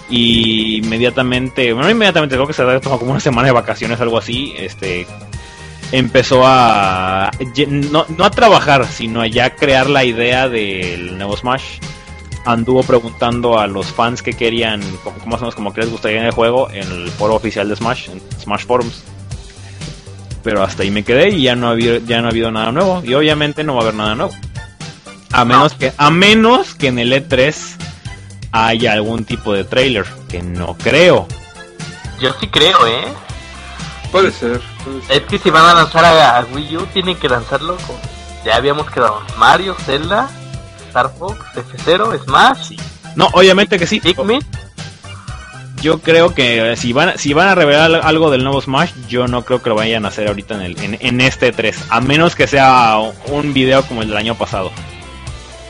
Y inmediatamente, bueno, no inmediatamente, creo que se había tomado como una semana de vacaciones, algo así, este... Empezó a... No, no a trabajar, sino a ya crear la idea del nuevo Smash anduvo preguntando a los fans que querían, como más o menos como que les gustaría en el juego, en el foro oficial de Smash, en Smash Forums. Pero hasta ahí me quedé y ya no ha habido, ya no ha habido nada nuevo. Y obviamente no va a haber nada nuevo. A menos que, a menos que en el E3 haya algún tipo de trailer, que no creo. Yo sí creo, ¿eh? Puede ser. puede ser. Es que si van a lanzar a, a Wii U, tienen que lanzarlo con... Ya habíamos quedado Mario, Zelda, Star Fox, F0, Smash, No, obviamente que sí. Pikmin. Yo creo que si van, si van a revelar algo del nuevo Smash, yo no creo que lo vayan a hacer ahorita en, el, en, en este 3. A menos que sea un video como el del año pasado.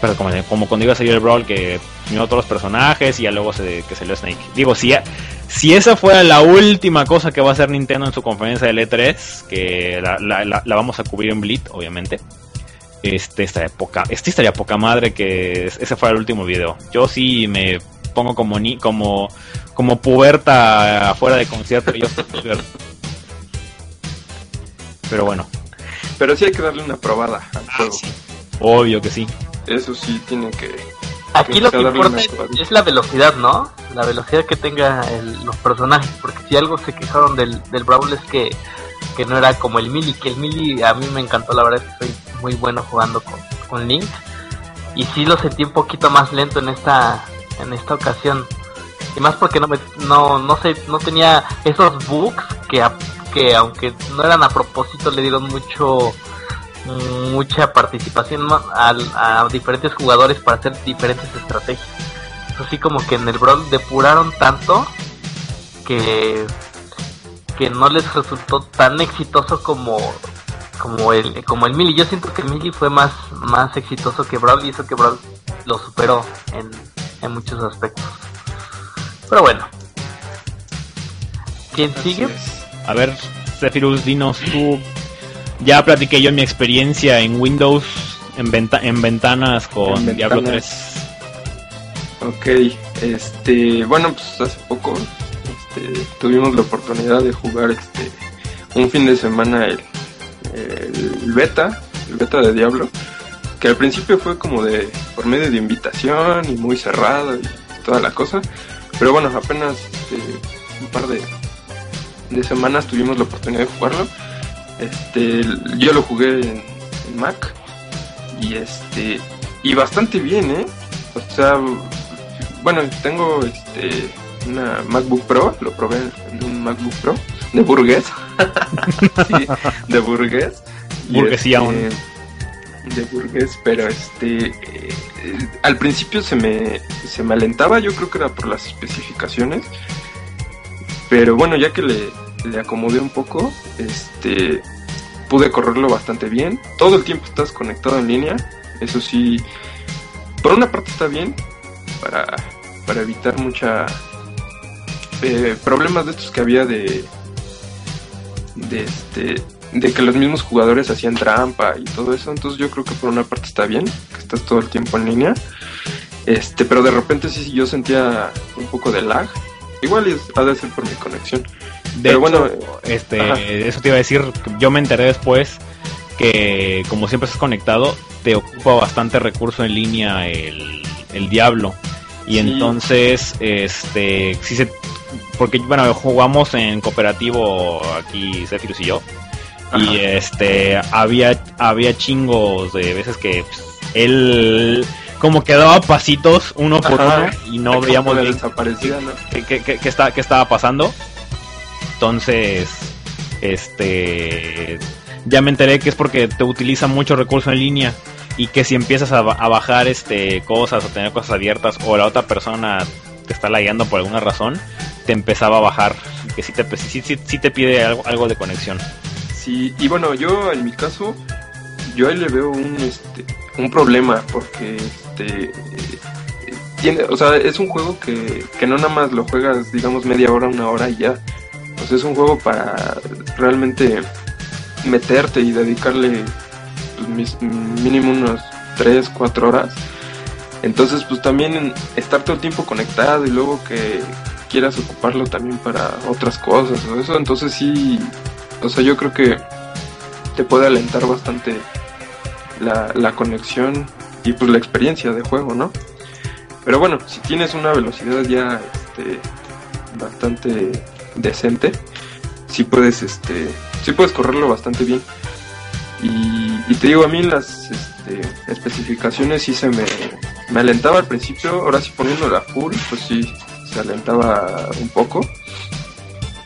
Pero como, como cuando iba a salir el Brawl, que unió todos los personajes y ya luego se, que salió Snake. Digo, si, si esa fuera la última cosa que va a hacer Nintendo en su conferencia del E3, que la, la, la, la vamos a cubrir en Blitz, obviamente. Este estaría poca, este estaría poca madre que ese fuera el último video. Yo sí me pongo como ni como como puberta afuera de concierto y yo pero bueno Pero sí hay que darle una probada al Ah, juego. obvio que sí Eso sí tiene que. Aquí lo que importa es, la velocidad, ¿no? La velocidad que tenga el- los personajes, porque si algo se quejaron del, del Brawl es que, que no era como el Mili, que el Mili a mí me encantó, la verdad es que soy muy bueno jugando con, con Link, y sí lo sentí un poquito más lento en esta en esta ocasión, y más porque no me, no, no sé, no tenía esos bugs que, a- que aunque no eran a propósito le dieron mucho mucha participación al- a, diferentes jugadores para hacer diferentes estrategias. Así como que en el Brawl depuraron tanto que que no les resultó tan exitoso como como el como el Mili. Yo siento que Mili fue más más exitoso que Brawl y eso que Brawl lo superó en, en muchos aspectos. Pero bueno. ¿Quién Así sigue? es. a ver Zephyrus dinos tú ya platiqué yo mi experiencia en Windows en, venta en ventanas con En Diablo ventanas. 3 Ok, este, bueno, pues hace poco este, tuvimos la oportunidad de jugar este un fin de semana el, el beta, el beta de Diablo, que al principio fue como de por medio de invitación y muy cerrado y toda la cosa, pero bueno, apenas este, un par de, de semanas tuvimos la oportunidad de jugarlo. Este, yo lo jugué en, en Mac y este y bastante bien, ¿eh? O sea, bueno, tengo este una MacBook Pro, lo probé en un MacBook Pro de burgués. sí, de burgués. Burguesía este, aún. de burgués, pero este eh, al principio se me, se me alentaba, yo creo que era por las especificaciones, pero bueno, ya que le, le acomodé un poco, este pude correrlo bastante bien. Todo el tiempo estás conectado en línea, eso sí, por una parte está bien para, para evitar mucha eh, problemas de estos que había de de este de que los mismos jugadores hacían trampa y todo eso, entonces yo creo que por una parte está bien, que estás todo el tiempo en línea. Este, pero de repente sí yo sentía un poco de lag. Igual es, ha de ser por mi conexión. De pero hecho, bueno, este, ajá. eso te iba a decir, yo me enteré después que como siempre estás conectado, te ocupa bastante recurso en línea el, el Diablo. Y Sí. entonces, este, sí se, porque bueno, jugamos en cooperativo aquí Zephyrus y yo. Y este, había, había chingos de veces que pues, él como que daba pasitos uno por Ajá. uno y no veíamos bien qué- qué está- qué estaba pasando. Entonces, este, ya me enteré que es porque te utiliza mucho recurso en línea y que si empiezas a, a bajar este cosas o tener cosas abiertas o la otra persona te está lagueando por alguna razón, te empezaba a bajar que sí te, sí, sí- sí te pide algo, algo de conexión. Sí, y bueno, yo en mi caso, yo ahí le veo un, este, un problema, porque este, eh, tiene, o sea, es un juego que, que no nada más lo juegas, digamos, media hora, una hora y ya. Sea, es un juego para realmente meterte y dedicarle pues, mínimo unos 3, 4 horas. Entonces, pues también estar todo el tiempo conectado y luego que quieras ocuparlo también para otras cosas o eso, entonces sí, o sea, yo creo que te puede alentar bastante la, la conexión y pues la experiencia de juego, ¿no? Pero bueno, si tienes una velocidad ya este, bastante decente, sí puedes, este, sí puedes correrlo bastante bien. Y, y te digo, a mí las este, especificaciones sí se me, me alentaba al principio, ahora sí poniéndola a full, pues sí, se alentaba un poco.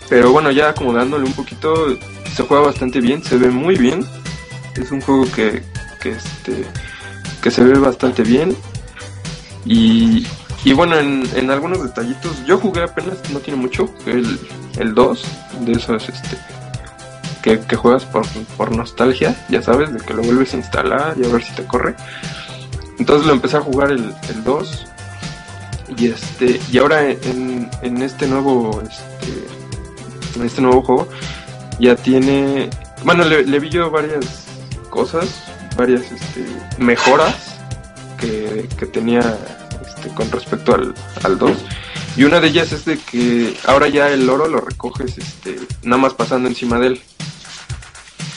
Pero bueno, ya acomodándole un poquito, se juega bastante bien, se ve muy bien. Es un juego que, que, este, que se ve bastante bien. Y, y bueno, en, algunos detallitos, yo jugué apenas, no tiene mucho, el, el 2, de esos este, que, que juegas por, por nostalgia, ya sabes, de que lo vuelves a instalar y a ver si te corre. Entonces lo empecé a jugar el, el 2. Y este, y ahora en, en este nuevo este, en este nuevo juego ya tiene bueno le, le vi yo varias cosas varias este, mejoras que, que tenía este, con respecto al, al 2 y una de ellas es de que ahora ya el oro lo recoges este nada más pasando encima de él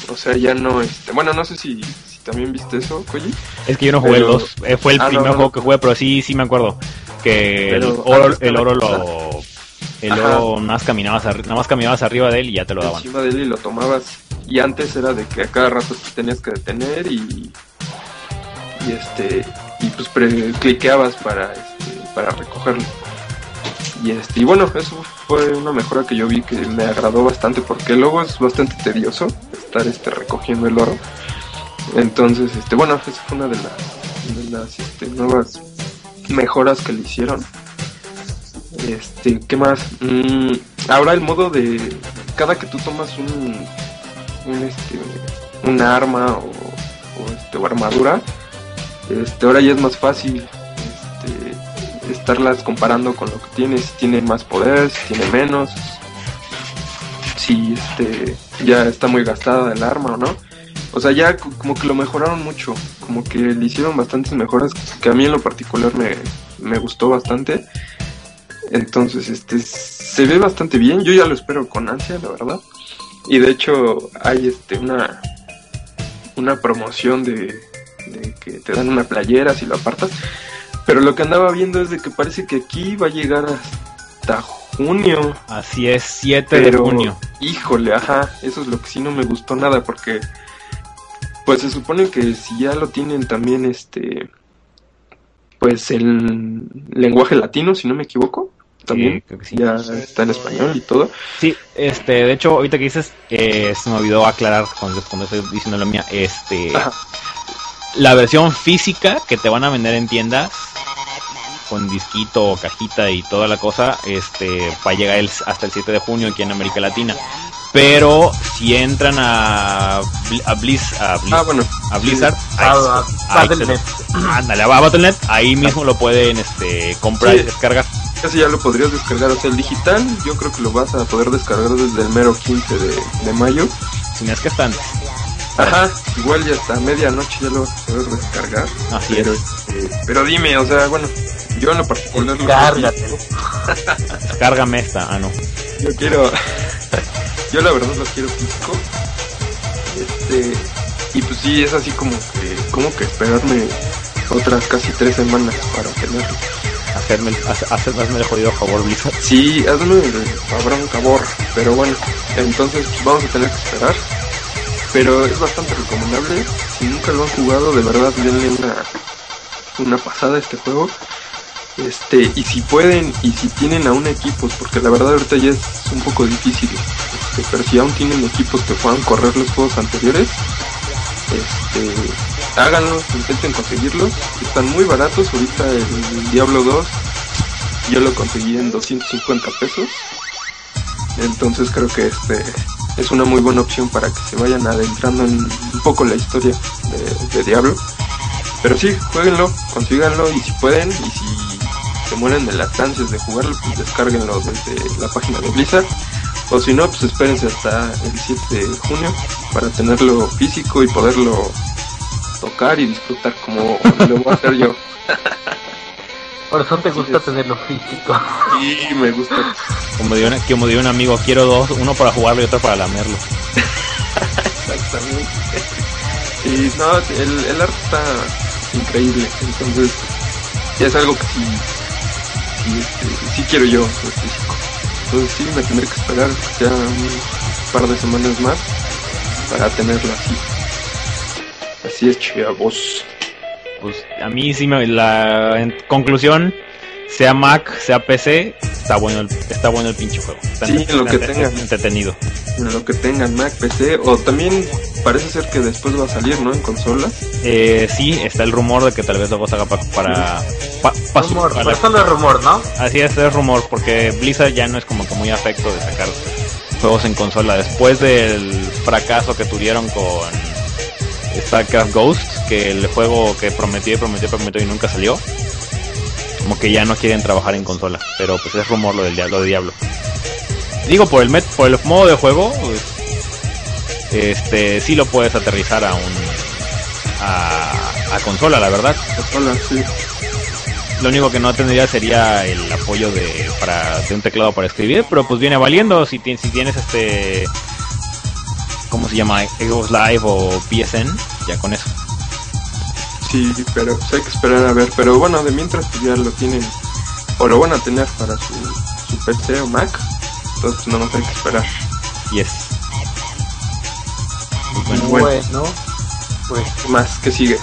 o sea ya no este bueno no sé si, si también viste eso Koji Es que yo no jugué Pero- el 2, eh, fue el Ah, primer no, no. juego que jugué, pero sí, sí me acuerdo que el oro, antes el oro lo... El Ajá. oro nada más caminabas, nada más caminabas arriba de él y ya te lo daban. encima de él y lo tomabas. Y antes era de que a cada rato te tenías que detener y, y este y pues pre- cliqueabas para este, para recogerlo. Y este y bueno, eso fue una mejora que yo vi que me agradó bastante porque luego es bastante tedioso estar este recogiendo el oro. Entonces, este bueno, esa fue una de las, de las este, nuevas mejoras que le hicieron. Este, ¿qué más? Mm, ahora el modo de cada que tú tomas un, un este, un arma o, o, este, o armadura, este, ahora ya es más fácil este, estarlas comparando con lo que tienes, si tiene más poder, si tiene menos, si este, ya está muy gastada el arma o no. O sea, ya co- como que lo mejoraron mucho, como que le hicieron bastantes mejoras que a mí en lo particular me, me gustó bastante. Entonces, este, se ve bastante bien. Yo ya lo espero con ansia, la verdad. Y de hecho, hay este, una, una promoción de, de que te dan una playera si lo apartas. Pero lo que andaba viendo es de que parece que aquí va a llegar hasta junio. Así es, 7 de junio. híjole, ajá, eso es lo que sí no me gustó nada porque, pues se supone que si ya lo tienen también, este, pues el lenguaje latino, si no me equivoco, también sí. ya está en español y todo. Sí, este, de hecho, ahorita que dices, eh, se me olvidó aclarar cuando, cuando estoy diciendo la mía, este, Ajá. La versión física que te van a vender en tiendas con disquito, cajita y toda la cosa, este, va a llegar el- hasta el 7 de junio aquí en América Latina. Pero si entran a, a Blizz, a Blizz- Ah, bueno. a Blizzard, A- ahí, a ahí Battle.net. ándale, a Battle.net, ahí mismo lo pueden este, comprar Sí. y descargar. Ese ya lo podrías descargar. O sea, el digital yo creo que lo vas a poder descargar desde el mero 15 de, de mayo. Si no es que están. Ajá, igual ya hasta medianoche ya lo vas a poder descargar. Así pero, es. este, pero dime, o sea, bueno, yo en lo particular... lo- Cárgatelo. Descárgame esta. Ah, no. Yo quiero. yo la verdad lo quiero físico. Este. Y pues sí, es así como que. Como que esperarme otras casi tres semanas para tenerlo. Hacerme, el- hace- hace- hazme el jodido favor, Blizzard. Sí, hazme el cabrón cabor. Pero bueno, entonces vamos a tener que esperar. Pero es bastante recomendable. Si nunca lo han jugado, de verdad denle una, una pasada a este juego. Este, y si pueden, y si tienen aún equipos, porque la verdad ahorita ya es un poco difícil, este, pero si aún tienen equipos que puedan correr los juegos anteriores, este, háganlos, intenten conseguirlos, están muy baratos, ahorita el Diablo 2 yo lo conseguí en 250 pesos, entonces creo que este es una muy buena opción para que se vayan adentrando en un poco la historia de, Diablo. Pero sí, jueguenlo, consíganlo y si pueden, y si se mueren de las ansias de jugarlo, pues descárguenlo desde la página de Blizzard. O si no, pues espérense hasta el 7 de junio para tenerlo físico y poderlo tocar y disfrutar como lo voy a hacer yo. Por eso te gusta tenerlo físico. Y me gusta. Como diría, un- como diría un amigo, quiero dos, uno para jugarlo y otro para lamerlo. Exactamente. Y no, el, el arte está increíble, entonces es algo que sí, sí, este, sí quiero yo en físico. Entonces sí, me tendré que esperar ya un par de semanas más para tenerlo así. Así es, chavos. Pues a mí sí me... La en conclusión, sea Mac, sea PC, está bueno el, está bueno el pinche juego. Está Sí, lo que está tenga. entretenido. En lo que tengan Mac, PC, o también parece ser que después va a salir, ¿no? En consolas. Eh, sí, está el rumor de que tal vez luego salga pa- para... pa- pa- Rumor, para- pero solo es rumor, ¿no? Así es, es rumor, porque Blizzard ya no es como que muy afecto de sacar juegos en consola. Después del fracaso que tuvieron con StarCraft Ghost, que el juego que prometió y prometió y prometió y nunca salió, como que ya no quieren trabajar en consola. Pero pues es rumor lo del diablo, de Diablo. Digo, por el met, por el modo de juego, pues, este sí lo puedes aterrizar a un a, a consola, la verdad. Consolas, sí. Lo único que no tendría sería el apoyo de para de un teclado para escribir, pero pues viene valiendo si, si tienes este ¿cómo se llama? Xbox Live o PSN, ya con eso. Sí, pero pues hay que esperar a ver. Pero bueno, de mientras pues ya lo tienen, o lo van a tener para su, su PC o Mac. Entonces no nos hay que esperar. Y es pues, bueno, Bueno. Pues ¿Qué más? ¿Qué sigue?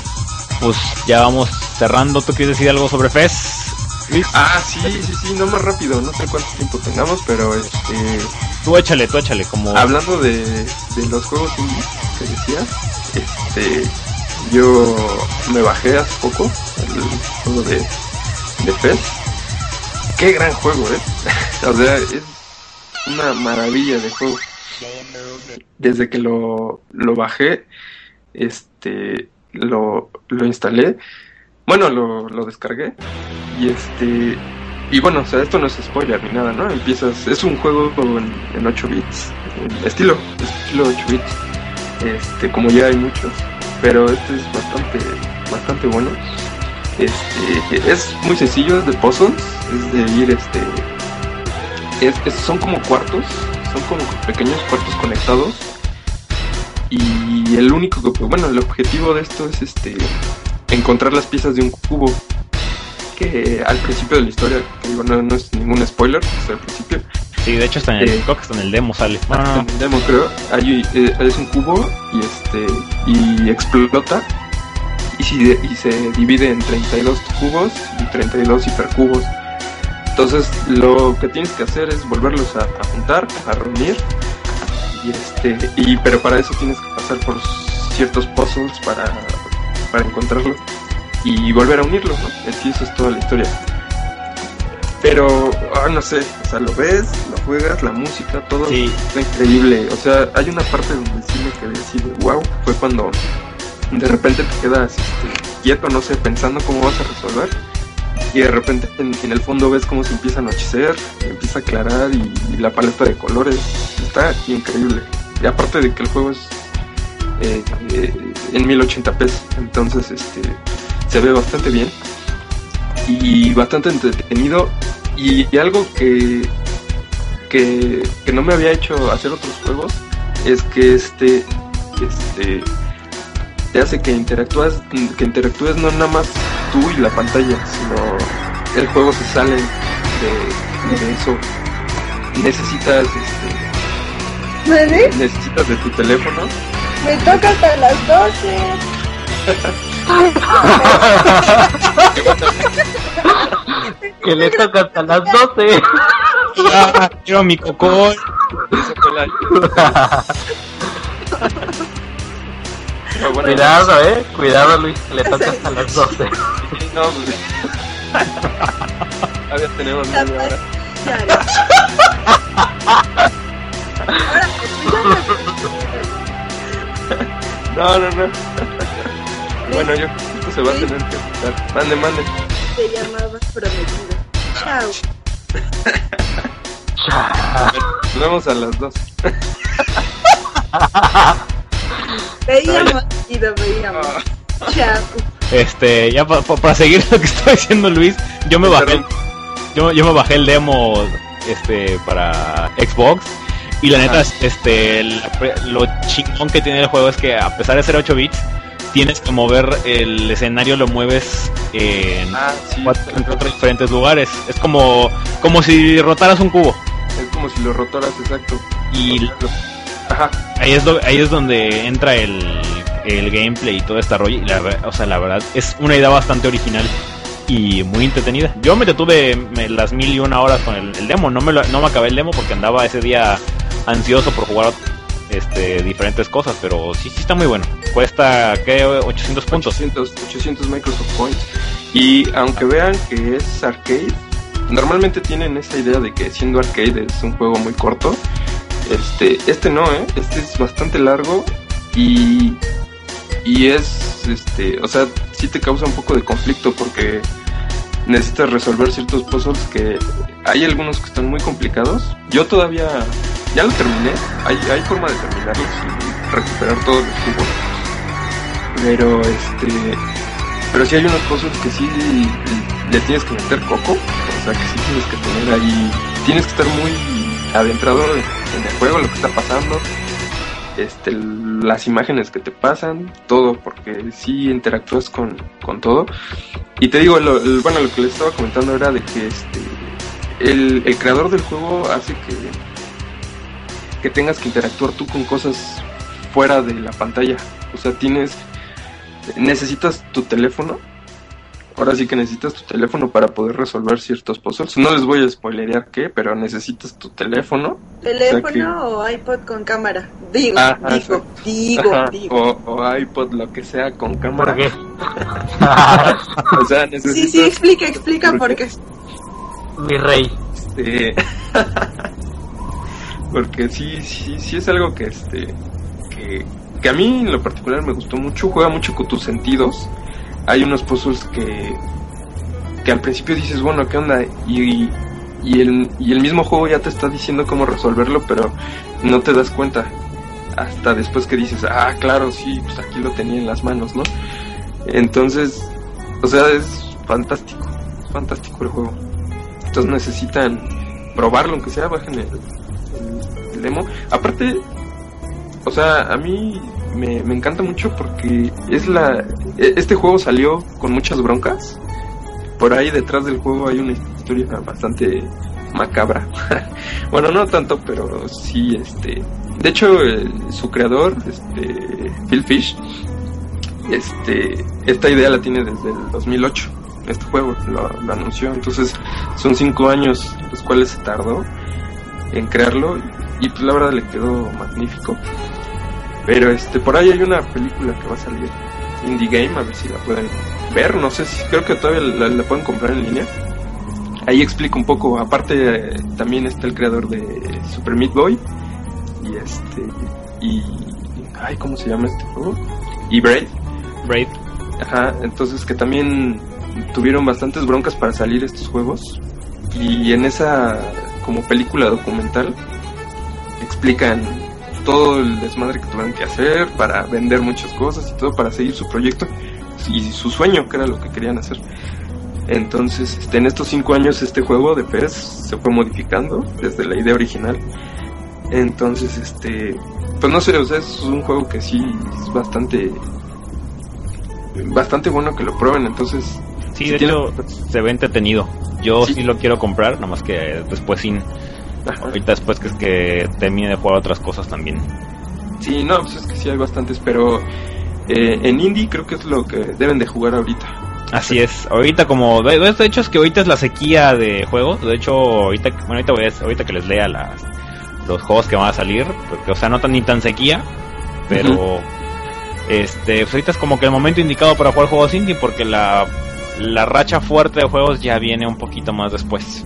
pues ya vamos cerrando. ¿Tú quieres decir algo sobre FES? Luis? Ah, sí, sí, sí, no más rápido. No sé cuánto tiempo tengamos, pero este. Tú échale, tú échale, como Hablando de, de los juegos que decías, este. Yo me bajé hace poco el juego de, de FES. Qué gran juego, ¿eh? o sea, es una maravilla de juego. Desde que lo, lo bajé, este, lo, lo instalé, bueno, lo, lo descargué y este, y bueno, o sea, esto no es spoiler ni nada, ¿no? Empiezas, es un juego en, en 8 bits, estilo, estilo 8 bits, este, como ya hay muchos, pero este es bastante, bastante bueno. Este, es muy sencillo, es de puzzles, es de ir, este, es- son como cuartos, son como pequeños cuartos conectados. Y el único bueno, el objetivo de esto es este encontrar las piezas de un cubo. Que al principio de la historia, que digo, no, no es ningún spoiler, es al principio, sí, de hecho está en el, eh, creo que está en el demo sale. Bueno, no, en el demo creo, hay, eh, es un cubo y este y explota. Y, si- y se divide en 32 cubos y 32 hipercubos. Entonces lo que tienes que hacer es volverlos a, a juntar, a reunir. Y este y pero para eso tienes que pasar por ciertos puzzles para para encontrarlo y volver a unirlo, ¿no? En sí, eso es toda la historia. Pero, ah, no sé, o sea, lo ves, lo juegas, la música, todo Sí. está increíble. O sea, hay una parte donde sí me quedé así de wow, fue cuando de repente te quedas este, quieto, no sé, pensando cómo vas a resolver. Y de repente en, en el fondo ves cómo se empieza a anochecer, empieza a aclarar y, y la paleta de colores. Está increíble. Y aparte de que el juego es eh, eh, en 1080p, entonces este se ve bastante bien y bastante entretenido y, y algo que, que que no me había hecho hacer otros juegos es que este este te hace que interactúas que interactúes no nada más tú y la pantalla sino el juego se sale de, de eso necesitas este, ¿Vale? necesitas de tu teléfono Me toca hasta las 12. Que le toca hasta las 12. Ah, quiero mi bueno, Cuidado, eh. Cuidado, Luis, que le toca hasta las 12. No, pues. Todavía tenemos media hora. Ahora, No, no, no. Bueno, yo esto se va a tener que quitar. Mande, mande. te llamabas prometido. Chao. Nos vemos a las dos. Veíamos, Guido, veíamos. Chao. Este, ya pa- pa- para seguir lo que está diciendo Luis, yo me bajé, el- yo, yo me bajé el demo este para Xbox y la neta, este, el- lo chingón que tiene el juego es que a pesar de ser 8 bits, tienes que mover el escenario, lo mueves en Ah, sí. cuatro, en cuatro diferentes lugares. Es como, como si rotaras un cubo. Es como si lo rotaras exacto. Y Ajá. ahí es, do- ahí es donde entra el, el gameplay y todo este rollo. Y la, o sea, la verdad es una idea bastante original y muy entretenida. Yo me detuve las mil y una horas con el, el demo. No me, lo- no me acabé el demo porque andaba ese día ansioso por jugar este, diferentes cosas. Pero sí, sí está muy bueno. Cuesta, ¿qué? 800 puntos. 800, 800 Microsoft Points. Y aunque vean que es arcade, normalmente tienen esa idea de que siendo arcade es un juego muy corto. Este, este no, ¿eh? Este es bastante largo y, y es, este, o sea, sí te causa un poco de conflicto porque necesitas resolver ciertos puzzles que hay algunos que están muy complicados. Yo todavía, ya lo terminé, hay, hay forma de terminarlos y recuperar todos los cubos pero este pero sí hay unos puzzles que sí le tienes que meter coco. O sea que sí tienes que tener ahí tienes que estar muy adentrado en, el juego lo que está pasando. Este las imágenes que te pasan todo porque sí interactúas con, con todo. Y te digo bueno lo que les estaba comentando era de que este el, el creador del juego hace que que tengas que interactuar tú con cosas fuera de la pantalla o sea tienes necesitas tu teléfono. Ahora sí que necesitas tu teléfono para poder resolver ciertos puzzles. No les voy a spoilerear qué, pero necesitas tu teléfono. ¿Teléfono o iPod con cámara? Digo, Ajá, digo, digo, Ajá, digo. o, o iPod, lo que sea, con cámara. ¿Por qué? O sea, necesitas... Sí, sí, explica, explica por qué. Mi rey. Este... Porque sí, sí, sí es algo que este... Que, que a mí en lo particular me gustó mucho. Juega mucho con tus sentidos. Hay unos puzzles que... Que al principio dices, bueno, ¿qué onda? Y, y, el, y el mismo juego ya te está diciendo cómo resolverlo, pero no te das cuenta. Hasta después que dices, ah, claro, sí, pues aquí lo tenía en las manos, ¿no? Entonces, o sea, es fantástico. Es fantástico el juego. Entonces necesitan probarlo, aunque sea, bajen el demo. Aparte, o sea, a mí me, me encanta mucho porque es la. e- Este juego salió con muchas broncas. Por ahí detrás del juego hay una historia bastante macabra. bueno, no tanto, pero sí, este. De hecho, eh, su creador, este, Phil Fish, este, esta idea la tiene desde el 2008. Este juego lo, lo anunció, entonces son cinco años los cuales se tardó en crearlo y pues la verdad le quedó magnífico. Pero este, por ahí hay una película que va a salir Indie Game, a ver si la pueden ver. No sé si creo que todavía la, la pueden comprar en línea. Ahí explico un poco. Aparte, también está el creador de Super Meat Boy. Y este. Y. Ay, ¿cómo se llama este juego? Y Braid. Braid. Ajá, entonces que también tuvieron bastantes broncas para salir estos juegos. Y en esa como película documental explican todo el desmadre que tuvieron que hacer para vender muchas cosas y todo para seguir su proyecto y su sueño, que era lo que querían hacer. Entonces, este, en estos cinco años este juego de PES se fue modificando desde la idea original. Entonces, este, pues no sé, o sea, es un juego que sí es bastante, bastante bueno que lo prueben. Entonces, Sí, si de hecho se ve entretenido. Yo sí. Sí. lo quiero comprar, nomás que después sin. Ajá. Ahorita después que, que termine de jugar otras cosas también. Sí, no, pues es que sí hay bastantes, pero eh, en indie creo que es lo que deben de jugar ahorita. Así es. Ahorita como... De, de hecho es que ahorita es la sequía de juegos. De hecho, ahorita, bueno, ahorita, voy a- ahorita que les lea las, los juegos que van a salir. Porque, o sea, no tan ni tan sequía. Pero... Este, pues ahorita es como que el momento indicado para jugar juegos indie. Porque la, la racha fuerte de juegos ya viene un poquito más después.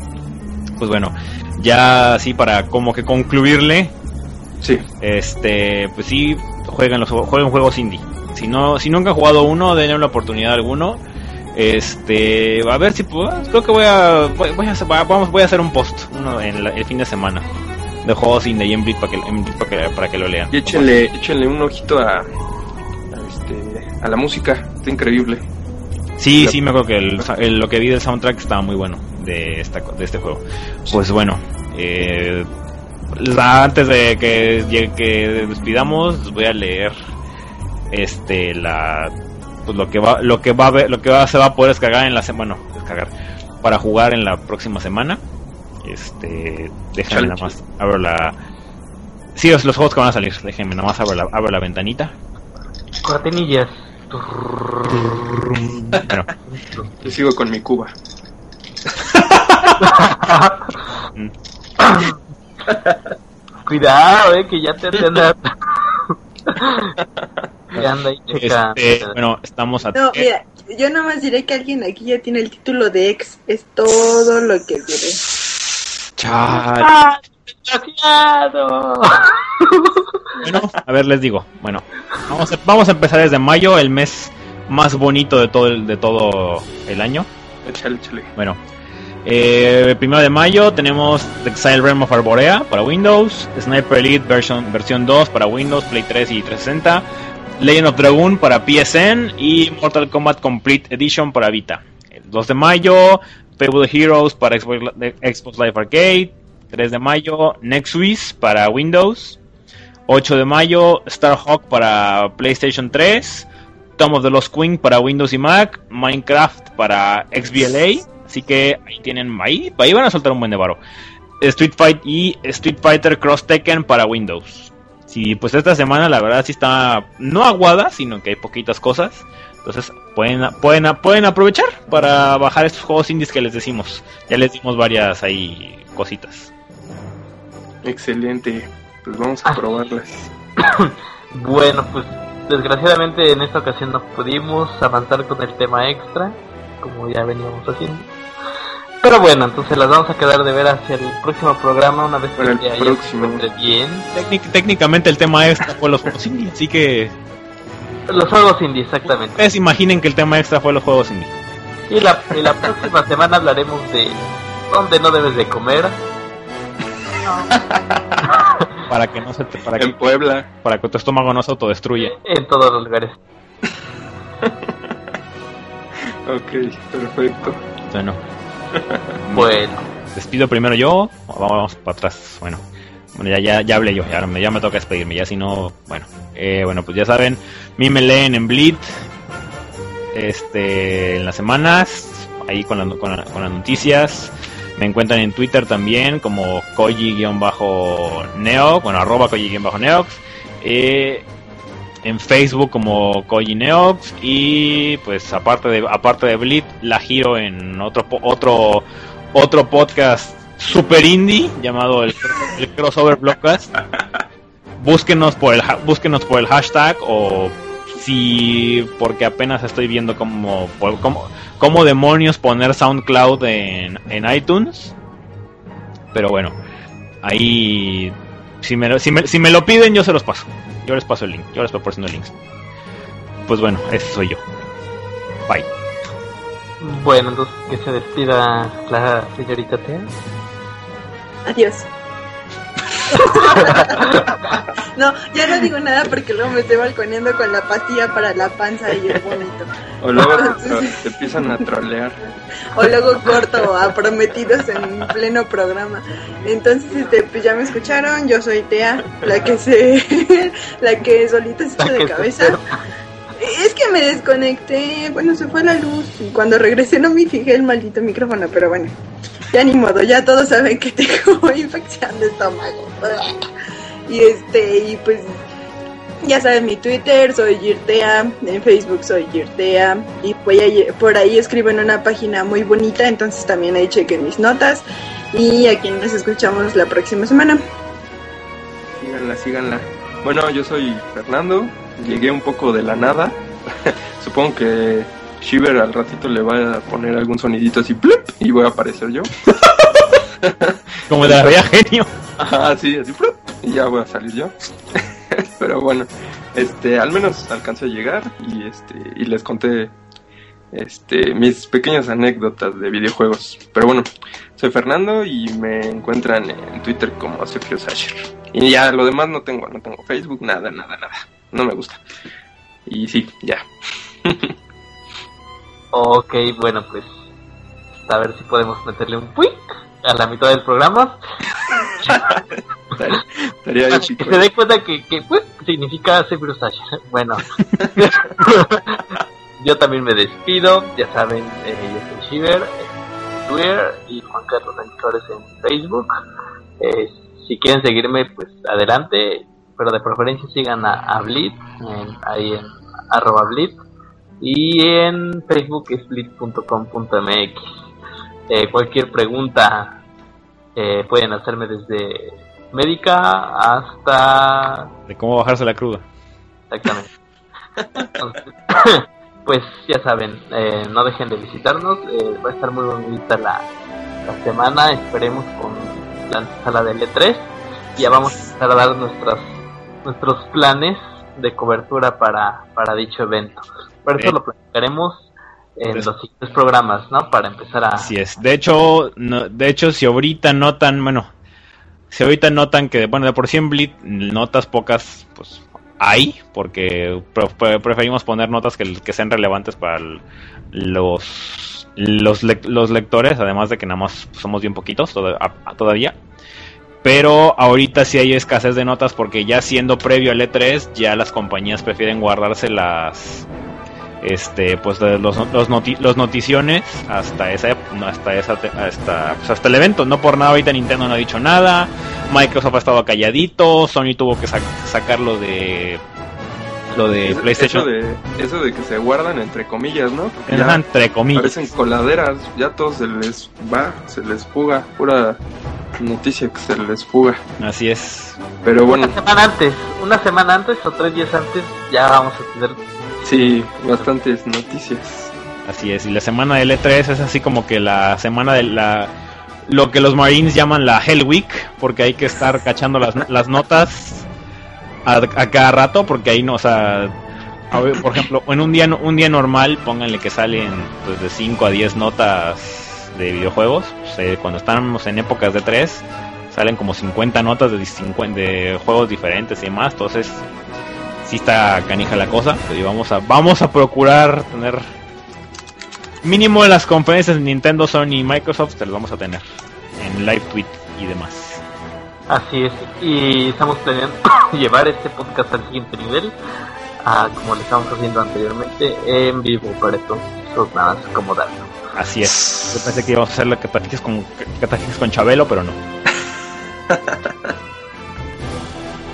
Pues bueno, ya así para como que concluirle, Sí, este, pues sí, jueguen los jueguen juegos indie. Si no, si nunca han jugado uno, denle una oportunidad a alguno. Este, a ver si puedo, creo que voy a, voy, voy a hacer, vamos, voy a hacer un post, uno en la- el fin de semana de juegos indie y en Blitz para que, en Blitz para que, para que lo lean. y échenle, échenle un ojito a, a, este, a la música, está increíble. Sí, sí, me acuerdo que el- el- lo que vi del soundtrack estaba muy bueno de esta, de este juego. Pues bueno, eh, la- antes de que, que despidamos, voy a leer este la pues lo que va lo que va a ver, lo que va, se va a poder descargar en la semana, bueno, descargar para jugar en la próxima semana. Este, déjenme nada más abro la Sí, los, los juegos que van a salir, déjenme nada más abro la, abro la ventanita. Cortinillas. Bueno, Yo sigo con mi cuba. Cuidado, eh, que ya te anda. Este, bueno, estamos a No, mira, yo nomás diré que alguien aquí ya tiene el título de ex. Es todo lo que diré. Chale. ¡Ah, desgraciado! Bueno, a ver, les digo. Bueno, vamos a, vamos a empezar desde mayo, el mes más bonito de todo el, de todo el año. Échale, échale. Bueno, eh, el primero de mayo tenemos The Exile Realm of Arborea para Windows, Sniper Elite version, versión 2 para Windows, Play 3 y 360, Legend of Dragoon para PSN y Mortal Kombat Complete Edition para Vita. El 2 de mayo, Fable Heroes para Xbox, Xbox Live Arcade, 3 de mayo, NextWiz para Windows, 8 de mayo, Starhawk para PlayStation 3, Tom of the Lost Queen para Windows y Mac, Minecraft para XBLA, así que ahí tienen, ahí, ahí van a soltar un buen de varo. Street Fight y Street Fighter Cross Tekken para Windows. Sí, pues esta semana la verdad sí está no aguada, sino que hay poquitas cosas. Entonces pueden, pueden, pueden aprovechar para bajar estos juegos indies que les decimos. Ya les dimos varias ahí cositas. Excelente. Pues vamos a probarlas. Bueno, pues desgraciadamente en esta ocasión no pudimos avanzar con el tema extra, como ya veníamos haciendo. Pero bueno, entonces las vamos a quedar de ver hacia el próximo programa una vez Para el que ya próximo. se bien. Técnic- técnicamente el tema extra fue los juegos indie, así que Los juegos indie, exactamente. ustedes imaginen que el tema extra fue los juegos indie. Y la, y la próxima semana hablaremos de dónde no debes de comer. Para que no se te, para En que, Puebla. para que tu estómago no se autodestruya. En todos los lugares. Ok, perfecto. Bueno, Bueno, despido primero yo, vamos para atrás. Bueno, bueno ya, ya, ya hablé yo, ya me, ya me toca despedirme, ya si no, bueno, eh, bueno, pues ya saben, mí me leen en Bleed, este, en las semanas, ahí con, la- con, la- con las noticias. Me encuentran en Twitter también como Koji-Neo, bueno, arroba Koji-Neox. Eh, en Facebook como Koji Neox y pues aparte de aparte de Bleed la giro en otro otro otro podcast super indie llamado el, el crossover Blockcast. Búsquenos por el búsquenos por el hashtag o si porque apenas estoy viendo cómo, cómo, cómo demonios poner SoundCloud en, en iTunes. Pero bueno, ahí si me, lo- si, me, si me lo piden yo se los paso. Yo les paso el link, yo les proporciono links. Pues bueno, ese soy yo. Bye. Bueno, entonces que se despida la señorita Tea. Adiós. no, ya no digo nada porque luego me estoy balconeando con la pastilla para la panza y el vómito. O luego te, te empiezan a trolear. O luego corto a prometidos en pleno programa. Entonces, este, pues ya me escucharon, yo soy Tea, la que se, la que solita se echa La de cabeza. Es que me desconecté, bueno, se fue la luz y cuando regresé no me fijé el maldito micrófono, pero bueno, ya ni modo, ya todos saben que tengo infección de estómago. Y este, y pues ya saben mi Twitter, soy Girtea, en Facebook soy Girtea y por ahí escribo en una página muy bonita, entonces también ahí chequen mis notas y aquí nos escuchamos la próxima semana. Síganla, síganla. Bueno, yo soy Fernando. Llegué un poco de la nada. Supongo que Shiver al ratito le va a poner algún sonidito así plup, y voy a aparecer yo. Como de la bella genio. Ajá, sí, así plup, y ya voy a salir yo. Pero bueno, este, al menos alcancé a llegar y este y les conté este mis pequeñas anécdotas de videojuegos. Pero bueno, soy Fernando y me encuentran en Twitter como Sergio Sasher. Y ya lo demás no tengo, no tengo Facebook, nada, nada, nada. No me gusta. Y sí, ya. Ok, bueno, pues a ver si podemos meterle un quick a la mitad del programa. Que se dé cuenta que, que quick significa Sephiroth. Bueno, yo también me despido. Ya saben, eh, yo soy Shiver en Twitter y Juan Carlos Sánchez en Facebook. Eh, si quieren seguirme, pues adelante, pero de preferencia sigan a, a Blitz, en- ahí en arroba Blitz. Y en Facebook es blitz.com.mx. Eh, cualquier pregunta eh, pueden hacerme desde médica hasta De cómo bajarse la cruda. exactamente. Entonces, pues ya saben, eh, no dejen de visitarnos. eh, va a estar muy bonita la, la semana. Esperemos con la sala del E3. Ya vamos a dar nuestras, nuestros planes de cobertura para, para dicho evento. Bien. lo platicaremos en los siguientes programas, ¿no? Para empezar a... Así es. De hecho, no- de hecho, si ahorita notan, bueno, si ahorita notan que, bueno, de por sí en Blitz notas pocas, pues hay, porque pre- pre- preferimos poner notas que, que sean relevantes para el- los los, lec- los lectores, además de que nada más somos bien poquitos a- todavía. Pero ahorita sí hay escasez de notas porque ya siendo previo al E3, ya las compañías prefieren guardarse las este pues de los, los, noti- los noticiones hasta esa hasta esa te- hasta, pues, hasta el evento. No por nada ahorita Nintendo no ha dicho nada. Microsoft ha estado calladito. Sony tuvo que sac- sacar lo de lo de Eso, PlayStation. eso de, eso de que se guardan entre comillas, ¿no? Ya entre comillas. parecen coladeras, ya todos se les va, se les fuga, pura noticia que se les fuga. así es. Pero bueno, Una semana antes, una semana antes o tres días antes, ya vamos a tener sí, bastantes noticias. así es y la semana del E3 es así como que la semana de la lo que los Marines llaman la Hell Week porque hay que estar cachando las, las notas a, cada rato porque ahí no, o sea, por ejemplo, en un día un día normal, pónganle que salen pues de 5 a 10 notas de videojuegos, pues, eh, cuando estamos en épocas de 3 salen como 50 notas de, 50 de juegos diferentes y demás, entonces sí está canija la cosa, y vamos a vamos a procurar tener mínimo las conferencias de Nintendo, Sony y Microsoft, te las vamos a tener en live tweet y demás. Así es, y estamos planeando llevar este podcast al siguiente nivel, a, como lo estamos haciendo anteriormente, en vivo para esto, eso nada más como dato. Así es. Yo pensé que íbamos a hacer la que platiques con, con Chabelo, pero no.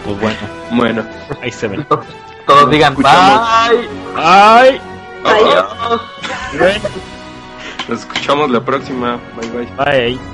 Pues bueno, Bueno, ahí se ven. Todos digan escuchamos. bye, ¡Ay! adiós. nos escuchamos la próxima. Bye bye. Bye.